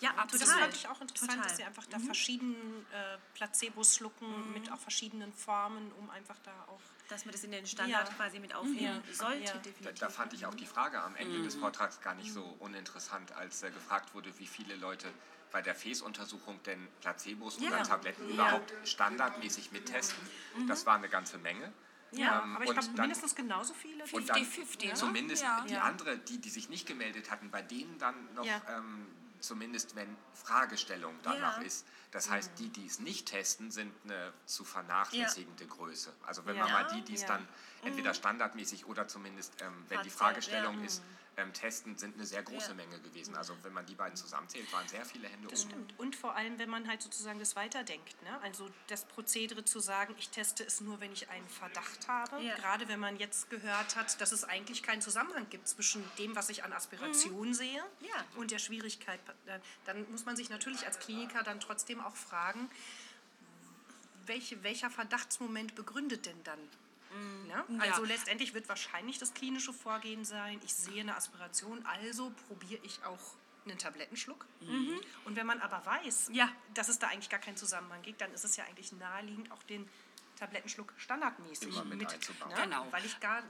S1: Ja,
S4: Also Das fand ich auch interessant,
S1: Total.
S4: dass sie einfach da verschiedenen äh, Placebos schlucken mit auch verschiedenen Formen, um einfach da auch.
S1: dass man das in den Standard
S4: Ja.
S1: quasi mit aufnehmen
S4: Ja.
S1: sollte,
S4: Ja.
S2: Da,
S1: definitiv.
S2: da fand ich auch die Frage am Ende des Vortrags gar nicht so uninteressant, als äh, gefragt wurde, wie viele Leute bei der FES-Untersuchung denn Placebos
S1: Ja.
S2: oder Tabletten
S1: Ja.
S2: überhaupt standardmäßig mittesten. Das war eine ganze Menge.
S4: Ja,
S2: Ähm,
S4: aber ich glaube mindestens genauso viele.
S2: Und dann
S3: 50-50, ne?
S2: zumindest
S3: Ja.
S2: die andere, die, die sich nicht gemeldet hatten, bei denen dann noch, ähm, zumindest wenn Fragestellung danach ist. Das heißt, die, die es nicht testen, sind eine zu vernachlässigende Größe. Also wenn man mal die, die es dann entweder standardmäßig oder zumindest, ähm, wenn die
S1: Fahrzeug,
S2: Fragestellung
S1: ja.
S2: ist, ähm, testen, sind eine sehr große
S1: Ja.
S2: Menge gewesen. Also wenn man die beiden zusammenzählt, waren sehr viele Hände
S4: Das
S2: oben.
S4: stimmt. Und vor allem, wenn man halt sozusagen das weiterdenkt. Ne? Also das Prozedere zu sagen, ich teste es nur, wenn ich einen Verdacht habe.
S1: Ja.
S4: Gerade wenn man jetzt gehört hat, dass es eigentlich keinen Zusammenhang gibt zwischen dem, was ich an Aspiration sehe
S1: Ja.
S4: und der Schwierigkeit. Dann- Dann muss man sich natürlich als Kliniker dann trotzdem auch fragen, welche, welcher Verdachtsmoment begründet denn dann? Ne? Also
S3: Ja.
S4: letztendlich wird wahrscheinlich das klinische Vorgehen sein, ich sehe eine Aspiration, also probiere ich auch einen Tablettenschluck. Und wenn man aber weiß,
S1: Ja.
S4: dass es da eigentlich gar keinen Zusammenhang gibt, dann ist es ja eigentlich naheliegend, auch den Tablettenschluck standardmäßig
S2: Immer mit einzubauen.
S4: ne?
S3: Genau.
S4: Weil ich gar,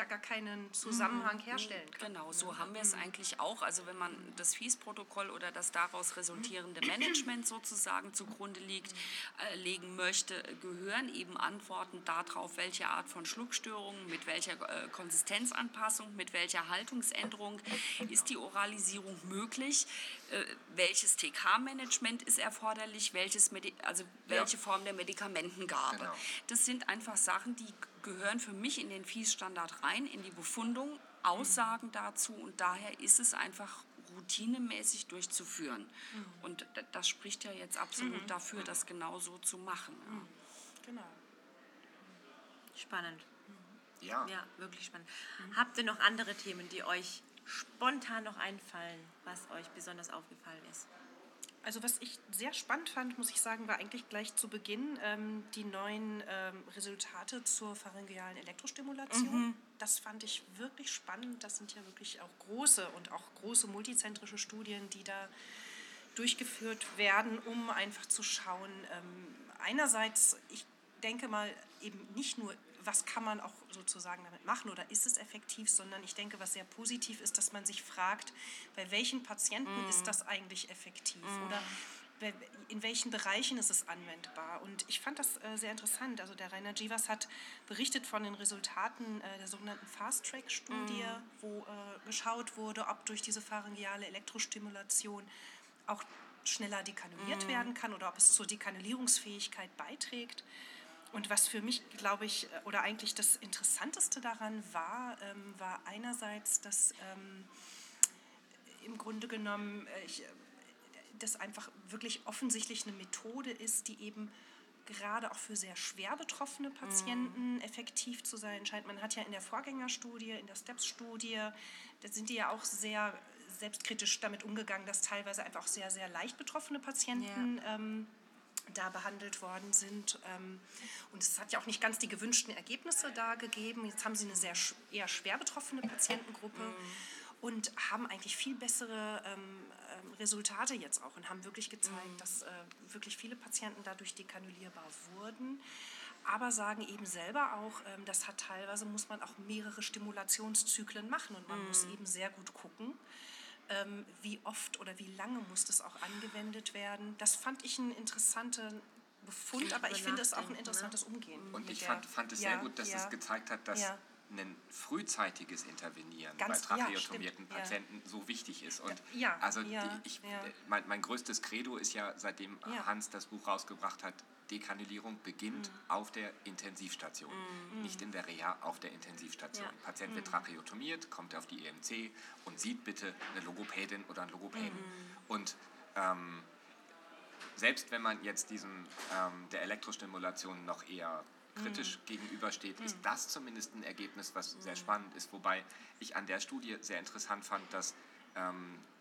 S4: da gar keinen Zusammenhang herstellen kann.
S3: Genau, so haben wir es eigentlich auch. Also wenn man das FIES-Protokoll oder das daraus resultierende Management sozusagen zugrunde liegt, äh, legen möchte, gehören eben Antworten darauf, welche Art von Schluckstörungen, mit welcher äh, Konsistenzanpassung, mit welcher Haltungsänderung ist die Oralisierung möglich, äh, welches TK-Management ist erforderlich, welches Medi also welche Form der Medikamentengabe.
S2: Genau.
S3: Das sind einfach Sachen, die gehören für mich in den FIES-Standard rein, in die Befundung, Aussagen dazu und daher ist es einfach routinemäßig durchzuführen. Und d- das spricht ja jetzt absolut dafür, das genau so zu machen. Ja.
S4: Genau.
S1: Spannend.
S2: Ja.
S1: Ja, wirklich spannend. Habt ihr noch andere Themen, die euch spontan noch einfallen, was euch besonders aufgefallen ist?
S4: Also was ich sehr spannend fand, muss ich sagen, war eigentlich gleich zu Beginn ähm, die neuen ähm, Resultate zur pharyngealen Elektrostimulation. Das fand ich wirklich spannend. Das sind ja wirklich auch große und auch große multizentrische Studien, die da durchgeführt werden, um einfach zu schauen, ähm, einerseits, ich denke mal, eben nicht nur, was kann man auch sozusagen damit machen oder ist es effektiv, sondern ich denke, was sehr positiv ist, dass man sich fragt, bei welchen Patienten ist das eigentlich effektiv oder wer- in welchen Bereichen ist es anwendbar. Und ich fand das äh, sehr interessant. Also der Rainer Jivas hat berichtet von den Resultaten äh, der sogenannten Fast-Track-Studie, wo äh, geschaut wurde, ob durch diese pharyngeale Elektrostimulation auch schneller dekanuliert werden kann oder ob es zur Dekanulierungsfähigkeit beiträgt. Und was für mich, glaube ich, äh, oder eigentlich das Interessanteste daran war, ähm, war einerseits, dass ähm, im Grunde genommen äh, ich, äh, das einfach wirklich offensichtlich eine Methode ist, die eben gerade auch für sehr schwer betroffene Patienten effektiv zu sein scheint. Man hat ja in der Vorgängerstudie, in der STEPS-Studie, da sind die ja auch sehr selbstkritisch damit umgegangen, dass teilweise einfach auch sehr, sehr leicht betroffene Patienten ähm, da behandelt worden sind. Ähm, und es hat ja auch nicht ganz die gewünschten Ergebnisse da gegeben. Jetzt haben sie eine sehr eher schwer betroffene Patientengruppe und haben eigentlich viel bessere ähm, ähm, Resultate jetzt auch und haben wirklich gezeigt, dass äh, wirklich viele Patienten dadurch dekanulierbar wurden. Aber sagen eben selber auch, ähm, das hat teilweise muss man auch mehrere Stimulationszyklen machen und man muss eben sehr gut gucken, ähm, wie oft oder wie lange muss das auch angewendet werden. Das fand ich einen interessanten Befund, aber ich finde es auch ein
S1: ne?
S4: interessantes Umgehen.
S2: Und ich fand, fand es
S4: Ja,
S2: sehr gut, dass
S4: ja.
S2: es gezeigt hat, dass
S4: Ja.
S2: ein frühzeitiges Intervenieren
S4: Ganz-
S2: bei tracheotomierten. Patienten so wichtig ist. Und also die, ich, mein, mein größtes Credo ist ja, seitdem. Hans das Buch rausgebracht hat, Dekanulierung beginnt
S4: Mhm.
S2: auf der Intensivstation, nicht in der Reha, auf der Intensivstation.
S1: Ja.
S2: Patient
S4: Mhm.
S2: wird tracheotomiert, kommt auf die EMC und sieht bitte eine Logopädin oder einen Logopäden.
S4: Mhm.
S2: Und ähm, selbst wenn man jetzt diesem ähm, der Elektrostimulation noch eher kritisch gegenübersteht, ist das zumindest ein Ergebnis, was sehr spannend ist. Wobei ich an der Studie sehr interessant fand, dass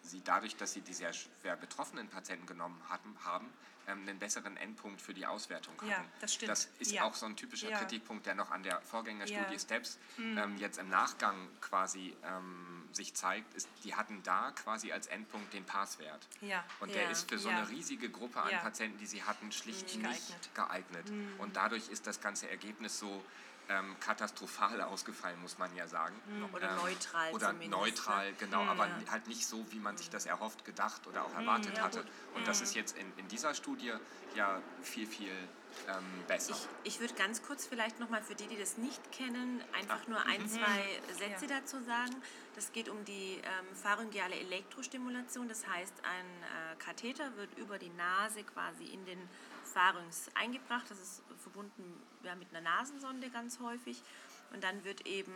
S2: sie dadurch, dass sie die sehr schwer betroffenen Patienten genommen hatten, haben, ähm, einen besseren Endpunkt für die Auswertung hatten.
S4: Ja, das stimmt.
S2: Das ist
S4: Ja.
S2: auch so ein typischer
S4: Ja.
S2: Kritikpunkt, der noch an der Vorgängerstudie
S4: Ja.
S2: Steps ähm, jetzt im Nachgang quasi ähm, sich zeigt, ist, die hatten da quasi als Endpunkt den Passwert.
S4: Ja.
S2: Und der ist für so eine riesige Gruppe an. Patienten, die sie hatten, schlicht
S4: Nicht
S2: nicht
S4: geeignet.
S2: geeignet. Und dadurch ist das ganze Ergebnis so ähm, katastrophal ausgefallen, muss man ja sagen.
S1: Oder
S2: Ähm,
S1: neutral
S2: Oder
S1: zumindest,
S2: neutral,
S1: ne?
S2: genau, aber
S1: Ja.
S2: halt nicht so, wie man sich das erhofft, gedacht oder auch erwartet
S1: Ja,
S2: hatte. Und das ist jetzt in, in dieser Studie ja viel, viel ähm, besser.
S1: Ich, ich würde ganz kurz vielleicht nochmal für die, die das nicht kennen, einfach
S2: Ah,
S1: nur
S2: mhm.
S1: ein, zwei Sätze dazu sagen. Das geht um die ähm, pharyngeale Elektrostimulation. Das heißt, ein äh, Katheter wird über die Nase quasi in den Pharynx eingebracht. Das ist verbunden ja, mit einer Nasensonde ganz häufig. Und dann wird eben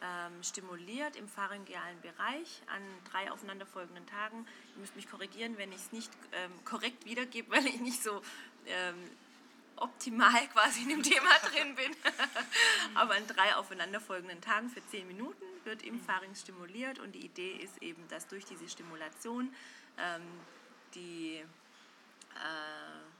S1: ähm, stimuliert im pharyngealen Bereich an drei aufeinanderfolgenden Tagen. Ihr müsst mich korrigieren, wenn ich es nicht ähm, korrekt wiedergebe, (laughs) weil ich nicht so ähm, optimal quasi in dem Thema (laughs) drin bin. (laughs) Aber an drei aufeinanderfolgenden Tagen für zehn Minuten wird im Pharynx stimuliert und die Idee ist eben, dass durch diese Stimulation ähm, die äh,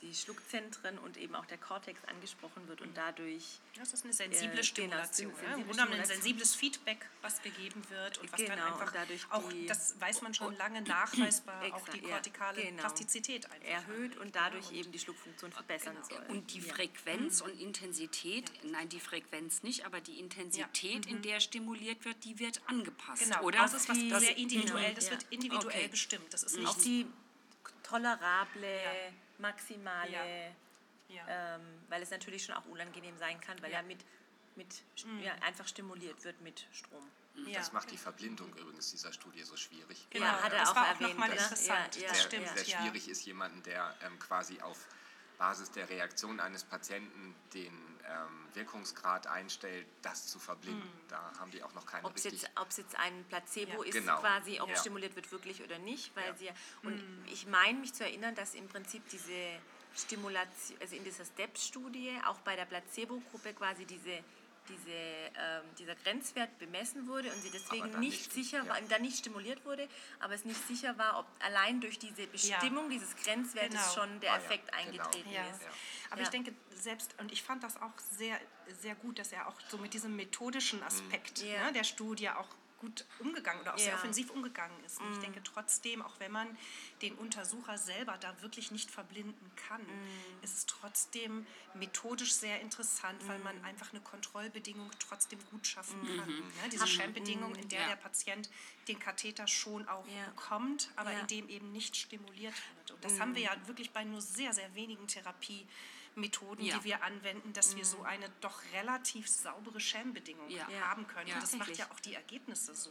S1: die Schluckzentren und eben auch der Kortex angesprochen wird und dadurch.
S4: Das ist eine sensible
S1: äh,
S4: Stimulation.
S1: genau,
S4: ja. Im
S1: sensible
S4: Grunde genommen ein sensibles Feedback, was gegeben wird und was dann
S1: Genau, und
S4: einfach
S1: dadurch
S4: auch,
S1: die-
S4: das weiß man schon lange (clears throat) nachweisbar, auch
S1: Extra,
S4: die
S1: ja,
S4: kortikale
S1: genau.
S4: Plastizität einfach
S1: erhöht und dadurch eben die Schluckfunktion verbessern
S4: genau.
S1: soll.
S3: Und die
S1: Ja.
S3: Frequenz und Intensität, nein, die Frequenz nicht, aber die Intensität, in der stimuliert wird, die wird angepasst,
S4: Genau,
S3: oder?
S4: das ist was
S1: Die-
S4: sehr individuell,
S1: genau,
S4: das
S1: ja.
S4: wird individuell
S3: Okay.
S4: bestimmt. Das ist
S1: auf
S4: nicht
S1: die tolerable,
S4: Ja.
S1: Maximale,
S4: Ja. ja.
S1: ähm, weil es natürlich schon auch unangenehm sein kann, weil
S4: Ja.
S1: er mit, mit ja, einfach stimuliert wird mit Strom.
S4: ja.
S2: Das macht die Verblindung übrigens dieser Studie so schwierig.
S4: Genau,
S1: Ja, hat er
S4: das
S1: auch
S4: war auch
S1: erwähnt,
S4: nochmal
S1: ne?
S4: interessant.
S1: Ja, ja,
S4: das
S2: sehr,
S4: stimmt,
S2: sehr
S4: ja.
S2: schwierig ist jemanden, der ähm, quasi auf Basis der Reaktion eines Patienten den ähm, Wirkungsgrad einstellt, das zu verblinden.
S4: Hm.
S2: Da haben die auch noch keine
S1: Ob es jetzt, ob's jetzt ein Placebo
S4: Ja.
S1: ist,
S2: Genau,
S1: quasi, ob
S2: ja.
S1: stimuliert wird wirklich oder nicht, weil
S2: Ja.
S1: sie und ich meine mich zu erinnern, dass im Prinzip diese Stimulation, also in dieser STEPS-Studie, auch bei der Placebo-Gruppe quasi diese, diese, ähm, dieser Grenzwert bemessen wurde und sie deswegen nicht,
S2: nicht,
S1: sicher
S2: ja.
S1: war, dann nicht stimuliert wurde, aber es nicht sicher war, ob allein durch diese Bestimmung dieses Grenzwertes
S4: Genau.
S1: schon der
S2: Ah ja,
S1: Effekt
S2: genau.
S1: eingetreten
S4: Ja.
S1: ist.
S2: Ja.
S4: Aber
S1: Ja.
S4: ich denke selbst, und ich fand das auch sehr, sehr gut, dass er auch so mit diesem methodischen Aspekt
S1: Ja.
S4: ne, der Studie auch gut umgegangen oder auch sehr
S1: Ja.
S4: offensiv umgegangen ist. Und ich denke trotzdem, auch wenn man den Untersucher selber da wirklich nicht verblinden kann, ist es trotzdem methodisch sehr interessant, weil man einfach eine Kontrollbedingung trotzdem gut schaffen kann. Ne, diese Sham-Bedingung, in der
S3: Ja.
S4: der Patient den Katheter schon auch
S1: Ja.
S4: bekommt, aber
S1: Ja.
S4: in dem eben nicht stimuliert wird. Und das haben wir ja wirklich bei nur sehr, sehr wenigen Therapiemethoden,
S3: Ja.
S4: die wir anwenden, dass wir so eine doch relativ saubere Sham-Bedingung
S3: Ja.
S4: haben können.
S3: Ja.
S4: Und das macht ja auch die Ergebnisse so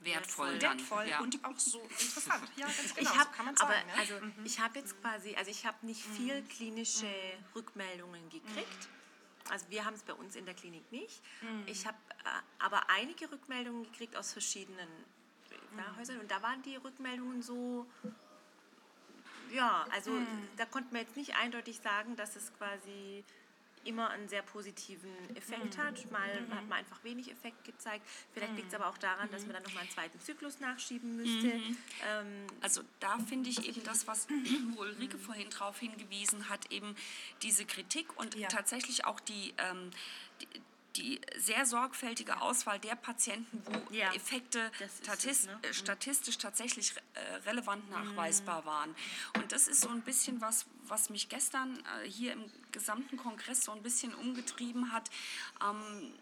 S3: wertvoll dann.
S4: wertvoll
S3: ja.
S4: und auch so interessant. Ja, ganz genau,
S1: ich habe
S4: so kann man
S1: aber
S4: sagen. ne?
S1: also ich habe jetzt quasi also ich habe nicht viel klinische Rückmeldungen gekriegt. Also wir haben es bei uns in der Klinik nicht. Ich habe äh, aber einige Rückmeldungen gekriegt aus verschiedenen äh, Häusern und da waren die Rückmeldungen so ja, also da konnte man jetzt nicht eindeutig sagen, dass es quasi immer einen sehr positiven Effekt hat. Mal hat man einfach wenig Effekt gezeigt. Vielleicht liegt es aber auch daran, dass man dann nochmal einen zweiten Zyklus nachschieben müsste. Ähm,
S3: Also da finde ich eben das, was (clears throat) wo Ulrike vorhin darauf hingewiesen hat, eben diese Kritik und
S4: Ja.
S3: tatsächlich auch die, ähm, die, die sehr sorgfältige Auswahl der Patienten, wo
S1: Ja,
S3: Effekte
S1: ist es, ne?
S3: äh, statistisch tatsächlich äh, relevant nachweisbar waren. Und das ist so ein bisschen was, was mich gestern äh, hier im gesamten Kongress so ein bisschen umgetrieben hat. Ähm,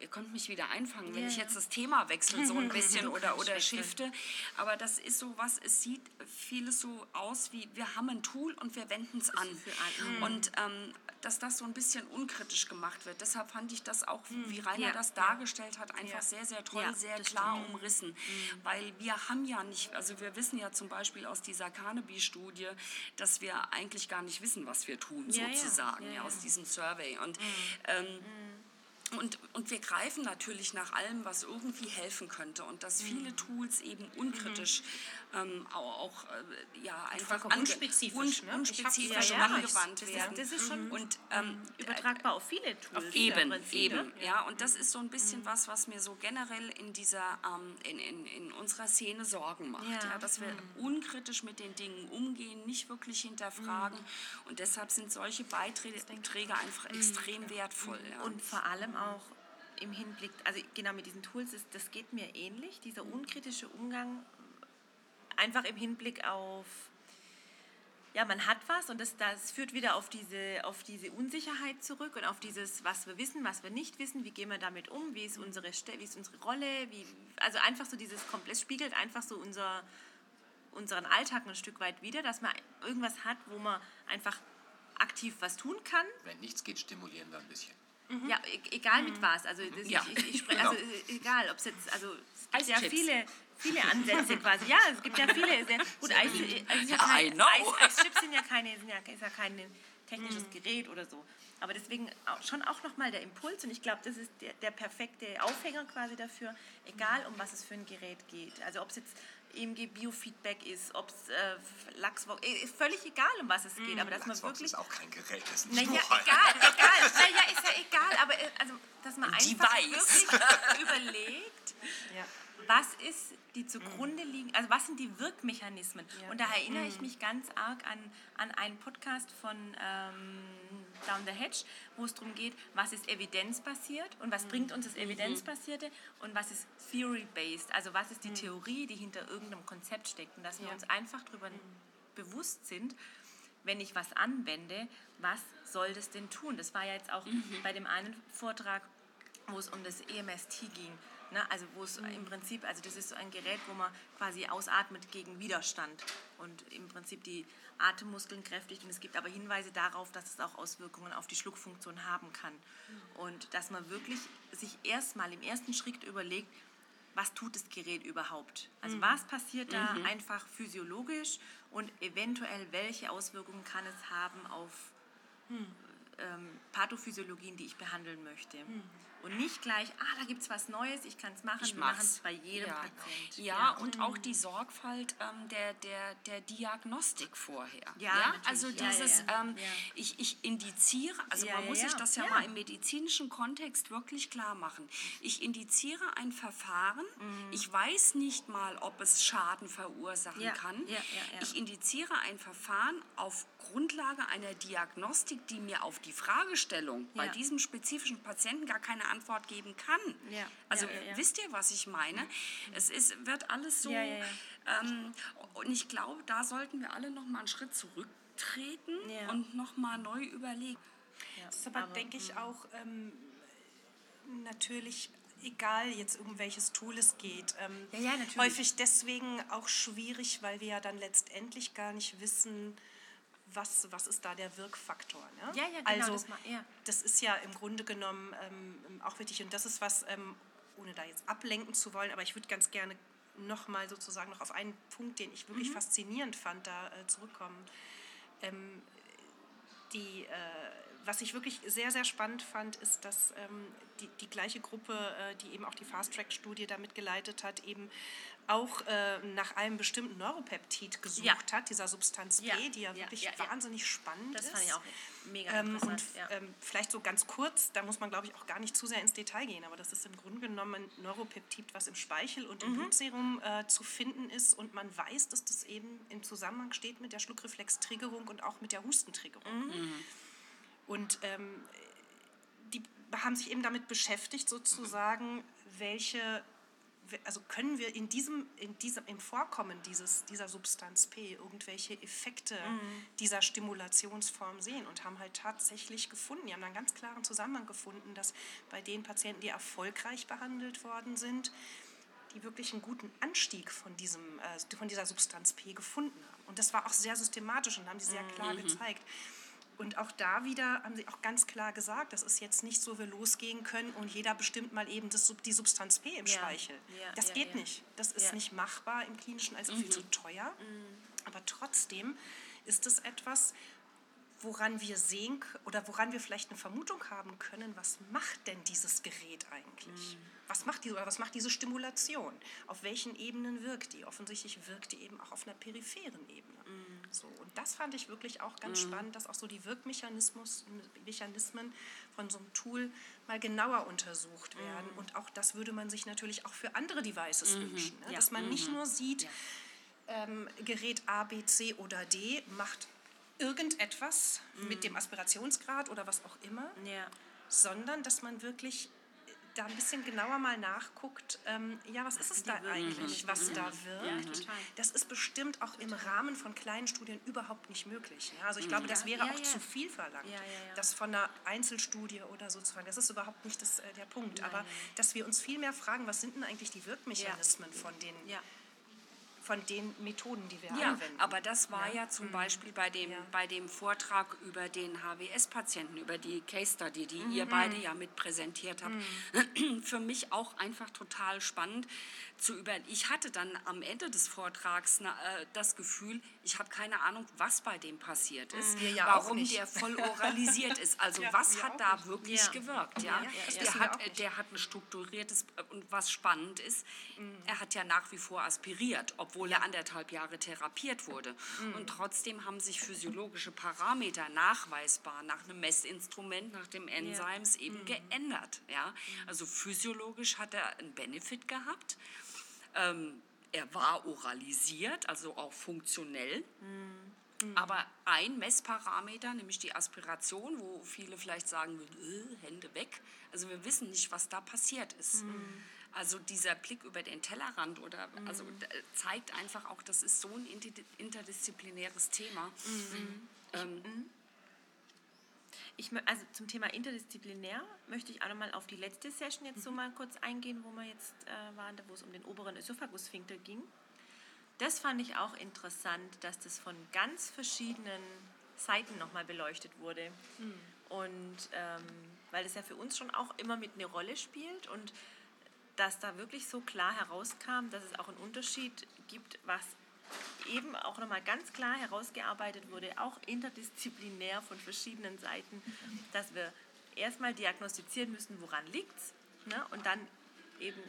S3: ihr könnt mich wieder einfangen, wenn
S1: Ja,
S3: ich jetzt das Thema wechsle so ein (laughs) bisschen oder, oder shifte. Aber das ist so was, es sieht vieles so aus wie, wir haben ein Tool und wir wenden es an.
S1: an-
S3: Und ähm, dass das so ein bisschen unkritisch gemacht wird. Deshalb fand ich das auch, wie Rainer
S1: Hm. Ja,
S3: das dargestellt hat, einfach
S4: Ja.
S3: sehr, sehr toll, sehr klar
S1: stimmt.
S3: umrissen. Weil wir haben ja nicht, also wir wissen ja zum Beispiel aus dieser Carnaby-Studie, dass wir eigentlich gar nicht wissen, was wir tun, sozusagen, aus diesem Survey. Und ähm, und, und wir greifen natürlich nach allem, was irgendwie helfen könnte. Und dass viele Tools eben unkritisch ähm, auch, äh, ja, einfach
S4: unspezifisch,
S3: un-
S4: ne?
S3: Unspezifisch
S1: ja, ja.
S3: angewandt
S1: ist-
S3: werden.
S1: das ist schon-
S3: und, ähm,
S1: übertragbar auf viele Tools. im
S3: Eben,
S1: Prinzip,
S3: eben,
S1: ne?
S3: ja. Und das ist so ein bisschen was, was mir so generell in dieser, ähm, in, in, in unserer Szene Sorgen macht.
S1: Ja.
S3: Ja. dass wir unkritisch mit den Dingen umgehen, nicht wirklich hinterfragen. Und deshalb sind solche Beiträge einfach extrem wertvoll. Ja.
S1: Und vor allem auch im Hinblick, also genau mit diesen Tools, ist, das geht mir ähnlich, dieser unkritische Umgang, einfach im Hinblick auf, ja, man hat was und das, das führt wieder auf diese, auf diese Unsicherheit zurück und auf dieses, was wir wissen, was wir nicht wissen, wie gehen wir damit um, wie ist unsere, wie ist unsere Rolle, wie, also einfach so dieses komplett, spiegelt einfach so unser, unseren Alltag ein Stück weit wieder, dass man irgendwas hat, wo man einfach aktiv was tun kann
S2: Wenn nichts geht, stimulieren wir ein bisschen.
S1: ja, e egal mit was. Also, das,
S3: Ja.
S1: ich, ich, ich spreche, (laughs) also äh, egal, ob es jetzt, also es gibt ja viele, viele Ansätze quasi. Ja, es gibt ja viele. Sehr, gut, Eis, also ist ja kein. Eis, Eischips sind ja keine, sind ja, ist ja keine technisches Gerät oder so. Aber deswegen auch, schon auch nochmal der Impuls und ich glaube, das ist der, der perfekte Aufhänger quasi dafür, egal um was es für ein Gerät geht. Also ob es jetzt EMG Biofeedback ist, ob es äh, äh, ist völlig egal, um was es geht, aber dass man
S2: Lachsbox
S1: wirklich
S2: ist auch kein Gerät, das ist ein
S1: naja, egal, (laughs) egal. Naja, ist ja egal, aber äh, also, dass man
S3: Die
S1: einfach wirklich (laughs) überlegt,
S4: Ja.
S1: Was ist die zugrunde liegen, also was sind die Wirkmechanismen? Und da erinnere ich mich ganz arg an, an einen Podcast von ähm, Down the Hedge, wo es darum geht, was ist evidenzbasiert und was bringt uns das Evidenzbasierte und was ist theory-based, also was ist die Theorie, die hinter irgendeinem Konzept steckt und dass wir
S4: Ja.
S1: uns einfach darüber bewusst sind, wenn ich was anwende, was soll das denn tun? Das war ja jetzt auch bei dem einen Vortrag, wo es um das EMST ging. Ne? Also wo es im Prinzip, also das ist so ein Gerät, wo man quasi ausatmet gegen Widerstand und im Prinzip die Atemmuskeln kräftigt. Und es gibt aber Hinweise darauf, dass es auch Auswirkungen auf die Schluckfunktion haben kann. Und dass man wirklich sich erstmal im ersten Schritt überlegt, was tut das Gerät überhaupt? Also was passiert da einfach physiologisch und eventuell welche Auswirkungen kann es haben auf ähm, Pathophysiologien, die ich behandeln möchte. Und nicht gleich, ah, da gibt es was Neues, ich kann es machen,
S3: Ich
S1: wir machen es bei jedem
S3: ja.
S1: Patient.
S3: Ja, und auch die Sorgfalt ähm, der, der, der Diagnostik vorher.
S1: Ja.
S3: Also
S1: Ja, ja,
S3: dieses,
S1: ja.
S3: Ähm,
S1: Ja.
S3: Ich, ich indiziere, also
S1: Ja,
S3: man
S1: ja,
S3: muss
S1: ja.
S3: sich das ja,
S1: Ja.
S3: mal im medizinischen Kontext wirklich klar machen. Ich indiziere ein Verfahren, ich weiß nicht mal, ob es Schaden verursachen
S1: Mhm. Ja,
S3: kann.
S1: ja, ja, ja.
S3: Ich indiziere ein Verfahren auf Grundlage einer Diagnostik, die mir auf die Fragestellung bei
S1: Ja.
S3: diesem spezifischen Patienten gar keine Antwort geben kann.
S1: Ja,
S3: Also
S1: ja, ja, ja.
S3: wisst ihr, was ich meine? Es ist, wird alles so.
S1: Ja, ja, ja.
S3: Ähm, und ich glaube, da sollten wir alle noch mal einen Schritt zurücktreten
S1: Ja.
S3: und noch mal neu überlegen.
S4: Das ist aber, denke ich, auch ähm, natürlich egal jetzt um welches Tool es geht. Ähm,
S1: Ja, ja, natürlich.
S4: Häufig deswegen auch schwierig, weil wir ja dann letztendlich gar nicht wissen, was, was ist da der Wirkfaktor. Ne?
S1: Ja, ja, genau,
S4: Also
S1: das ma- ja.
S4: das ist ja im Grunde genommen ähm, auch wichtig und das ist was, ähm, ohne da jetzt ablenken zu wollen, aber ich würde ganz gerne nochmal sozusagen noch auf einen Punkt, den ich
S1: Mhm.
S4: wirklich faszinierend fand, da äh, zurückkommen. Ähm, die, äh, was ich wirklich sehr, sehr spannend fand, ist, dass ähm, die, die gleiche Gruppe, äh, die eben auch die Fast-Track-Studie damit geleitet hat, eben auch äh, nach einem bestimmten Neuropeptid gesucht
S1: Ja.
S4: hat, dieser Substanz B,
S1: Ja,
S4: die ja wirklich wahnsinnig spannend
S1: Das
S4: ist.
S1: fand ich auch mega
S4: Ähm,
S1: interessant.
S4: und ähm, vielleicht so ganz kurz, da muss man glaube ich auch gar nicht zu sehr ins Detail gehen, aber das ist im Grunde genommen ein Neuropeptid, was im Speichel und
S1: Mhm.
S4: im Blutserum äh, zu finden ist und man weiß, dass das eben im Zusammenhang steht mit der Schluckreflextriggerung und auch mit der Hustentriggerung.
S1: Mhm.
S4: Und ähm, die haben sich eben damit beschäftigt, sozusagen, welche, also können wir in diesem, in diesem, im Vorkommen dieses, dieser Substanz P irgendwelche Effekte dieser Stimulationsform sehen und haben halt tatsächlich gefunden, die haben einen ganz klaren Zusammenhang gefunden, dass bei den Patienten, die erfolgreich behandelt worden sind, die wirklich einen guten Anstieg von, diesem, äh, von dieser Substanz P gefunden haben. Und das war auch sehr systematisch und haben die sehr klar gezeigt. Und auch da wieder haben sie auch ganz klar gesagt, das ist jetzt nicht so, wir losgehen können und jeder bestimmt mal eben das, die Substanz P im
S1: Ja,
S4: Speichel.
S1: ja,
S4: das
S1: ja,
S4: geht nicht. Das ist.
S1: Mhm.
S4: nicht machbar im Klinischen, also viel zu teuer. Aber trotzdem ist es etwas, woran wir sehen oder woran wir vielleicht eine Vermutung haben können, was macht denn dieses Gerät eigentlich? Was macht diese, oder was macht diese Stimulation? Auf welchen Ebenen wirkt die? Offensichtlich wirkt die eben auch auf einer peripheren Ebene. So, und das fand ich wirklich auch ganz spannend, dass auch so die Wirkmechanismus- Mechanismen von so einem Tool mal genauer untersucht werden. Und auch das würde man sich natürlich auch für andere Devices wünschen. Ne?
S1: Ja.
S4: Dass man nicht nur sieht, ähm, Gerät A, B, C oder D macht irgendetwas mit dem Aspirationsgrad oder was auch immer,
S1: ja.
S4: sondern dass man wirklich da ein bisschen genauer mal nachguckt, ähm, ja, was ist es da eigentlich, was da wirkt. das ist bestimmt auch im Rahmen von kleinen Studien überhaupt nicht möglich. Ja? Also ich glaube, das wäre auch zu viel verlangt, das von einer Einzelstudie oder so zu fragen. Das ist überhaupt nicht das, äh, der Punkt. Aber dass wir uns viel mehr fragen, was sind denn eigentlich die Wirkmechanismen von den. Von den Methoden, die wir
S3: Ja,
S4: anwenden.
S3: aber das war ja, zum Beispiel bei dem,
S4: Ja.
S3: bei dem Vortrag über den HWS-Patienten, über die Case Study, die ihr beide ja mit präsentiert habt, (clears throat) für mich auch einfach total spannend zu über. Ich hatte dann am Ende des Vortrags na, äh, das Gefühl, ich habe keine Ahnung, was bei dem passiert ist,
S4: ja auch
S3: warum der voll oralisiert ist. (laughs) Also
S4: Ja,
S3: was hat da
S4: nicht.
S3: wirklich
S1: Ja.
S3: gewirkt?
S1: Ja,
S3: Ja,
S1: ja, ja.
S3: Der, hat, der hat ein strukturiertes äh, und was spannend ist, er hat ja nach wie vor aspiriert, obwohl er anderthalb Jahre therapiert wurde. Und trotzdem haben sich physiologische Parameter nachweisbar nach einem Messinstrument, nach dem Enzymes eben geändert. Ja? Also physiologisch hat er einen Benefit gehabt. Ähm, er war oralisiert, also auch funktionell. Aber ein Messparameter, nämlich die Aspiration, wo viele vielleicht sagen äh, Hände weg. Also wir wissen nicht, was da passiert ist. Also dieser Blick über den Tellerrand oder also d- zeigt einfach auch, das ist so ein inter- interdisziplinäres Thema. Ähm,
S1: Ich, mö- also zum Thema interdisziplinär möchte ich auch nochmal auf die letzte Session jetzt
S3: Mhm.
S1: so mal kurz eingehen, wo wir jetzt äh, waren, wo es um den oberen Ösophagussphinkter ging. Das fand ich auch interessant, dass das von ganz verschiedenen Seiten nochmal beleuchtet wurde.
S3: Mhm.
S1: Und ähm, weil das ja für uns schon auch immer mit eine Rolle spielt und dass da wirklich so klar herauskam, dass es auch einen Unterschied gibt, was eben auch nochmal ganz klar herausgearbeitet wurde, auch interdisziplinär von verschiedenen Seiten, dass wir erstmal diagnostizieren müssen, woran liegt es, ne? und dann eben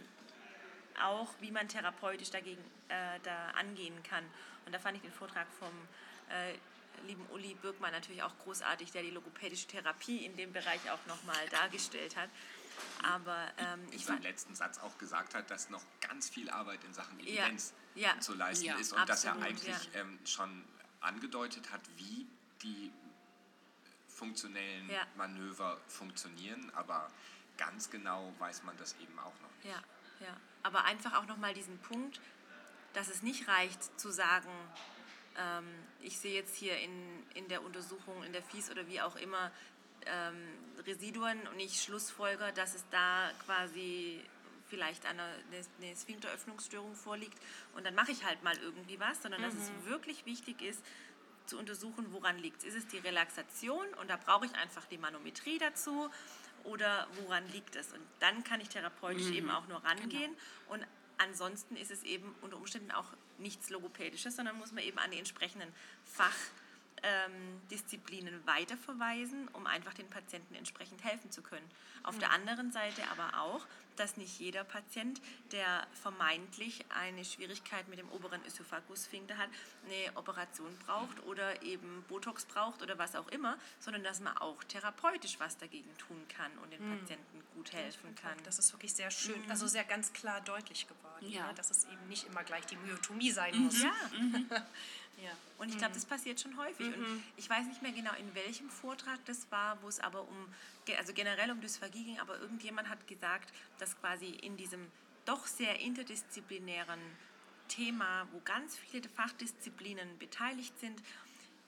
S1: auch, wie man therapeutisch dagegen äh, da angehen kann. Und da fand ich den Vortrag vom äh, lieben Uli Birkmann natürlich auch großartig, der die logopädische Therapie in dem Bereich auch nochmal dargestellt hat. Aber ähm,
S2: in
S1: ich war,
S2: seinem letzten Satz auch gesagt hat, dass noch ganz viel Arbeit in Sachen
S1: Ja,
S2: Evidenz
S1: ja.
S2: zu leisten
S3: Ja,
S2: ist und dass er
S1: absolut,
S2: eigentlich
S1: ja.
S2: ähm, schon angedeutet hat, wie die funktionellen
S1: Ja.
S2: Manöver funktionieren, aber ganz genau weiß man das eben auch noch nicht.
S1: Ja, ja. Aber einfach auch nochmal diesen Punkt, dass es nicht reicht zu sagen, ähm, ich sehe jetzt hier in, in der Untersuchung, in der FIS oder wie auch immer, ähm, Residuen und ich schlussfolger, dass es da quasi vielleicht eine, eine, Sphinkteröffnungsstörung vorliegt. Und dann mache ich halt mal irgendwie was, sondern dass es wirklich wichtig ist, zu untersuchen, woran liegt es. Ist es die Relaxation und da brauche ich einfach die Manometrie dazu oder woran liegt es? Und dann kann ich therapeutisch eben auch nur rangehen. Und ansonsten ist es eben unter Umständen auch nichts Logopädisches, sondern muss man eben an die entsprechenden Fachdisziplinen weiterverweisen, um einfach den Patienten entsprechend helfen zu können. Auf der anderen Seite aber auch, dass nicht jeder Patient, der vermeintlich eine Schwierigkeit mit dem oberen Ösophagussphinkter hat, eine Operation braucht oder eben Botox braucht oder was auch immer, sondern dass man auch therapeutisch was dagegen tun kann und den Patienten gut helfen kann.
S4: Das ist wirklich sehr schön, also sehr ganz klar deutlich geworden,
S3: Ja.
S4: ne? dass es eben nicht immer gleich die Myotomie sein muss.
S1: Ja, (laughs)
S4: Ja.
S1: und ich glaube, das passiert schon häufig. Und ich weiß nicht mehr genau, in welchem Vortrag das war, wo es aber um, also generell um Dysphagie ging, aber irgendjemand hat gesagt, dass quasi in diesem doch sehr interdisziplinären Thema, wo ganz viele Fachdisziplinen beteiligt sind,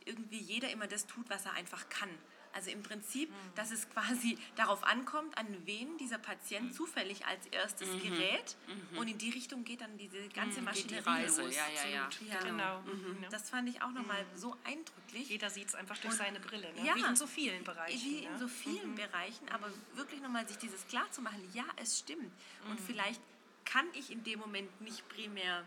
S1: irgendwie jeder immer das tut, was er einfach kann. Also im Prinzip, dass es quasi darauf ankommt, an wen dieser Patient zufällig als erstes gerät und in die Richtung geht dann diese ganze
S3: die
S1: Maschinerie
S3: Reise,
S1: los.
S3: ja, ja, ja.
S1: Ja,
S4: Genau. Mhm.
S1: Das fand ich auch nochmal so eindrücklich.
S4: Jeder sieht es einfach durch seine Brille, ne?
S1: Ja.
S4: wie in so vielen Bereichen.
S1: Wie in
S4: ne?
S1: so vielen Bereichen, aber wirklich nochmal sich dieses klar zu machen, ja, es stimmt. Und vielleicht kann ich in dem Moment nicht primär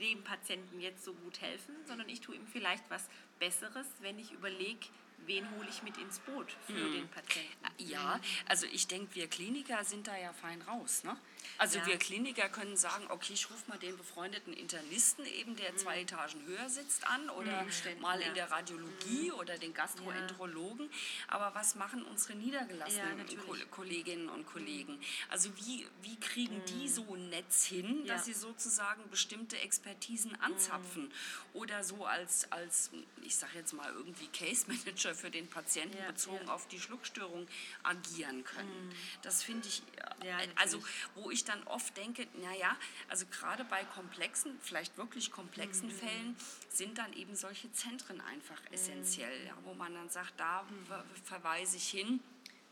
S1: dem Patienten jetzt so gut helfen, sondern ich tue ihm vielleicht was Besseres, wenn ich überlege, wen hole ich mit ins Boot für den Patienten.
S3: Ja, also ich denke, wir Kliniker sind da ja fein raus. Ne? Also
S1: Ja.
S3: wir Kliniker können sagen, okay, ich rufe mal den befreundeten Internisten eben, der zwei Etagen höher sitzt an oder mal
S1: ja.
S3: in der Radiologie oder den Gastroenterologen. Aber was machen unsere
S1: Ja,
S3: niedergelassenen. Ko- Kolleginnen und Kollegen? Also wie, wie kriegen die so ein Netz hin, dass
S1: Ja.
S3: sie sozusagen bestimmte Expertisen anzapfen oder so als, als ich sage jetzt mal irgendwie Case Manager für den Patienten
S1: Ja,
S3: bezogen
S1: ja.
S3: auf die Schluckstörung agieren können. Das finde ich, äh,
S1: Ja,
S3: also wo ich dann oft denke, naja, also gerade bei komplexen, vielleicht wirklich komplexen Fällen sind dann eben solche Zentren einfach essentiell, ja, wo man dann sagt, da ver verweise ich hin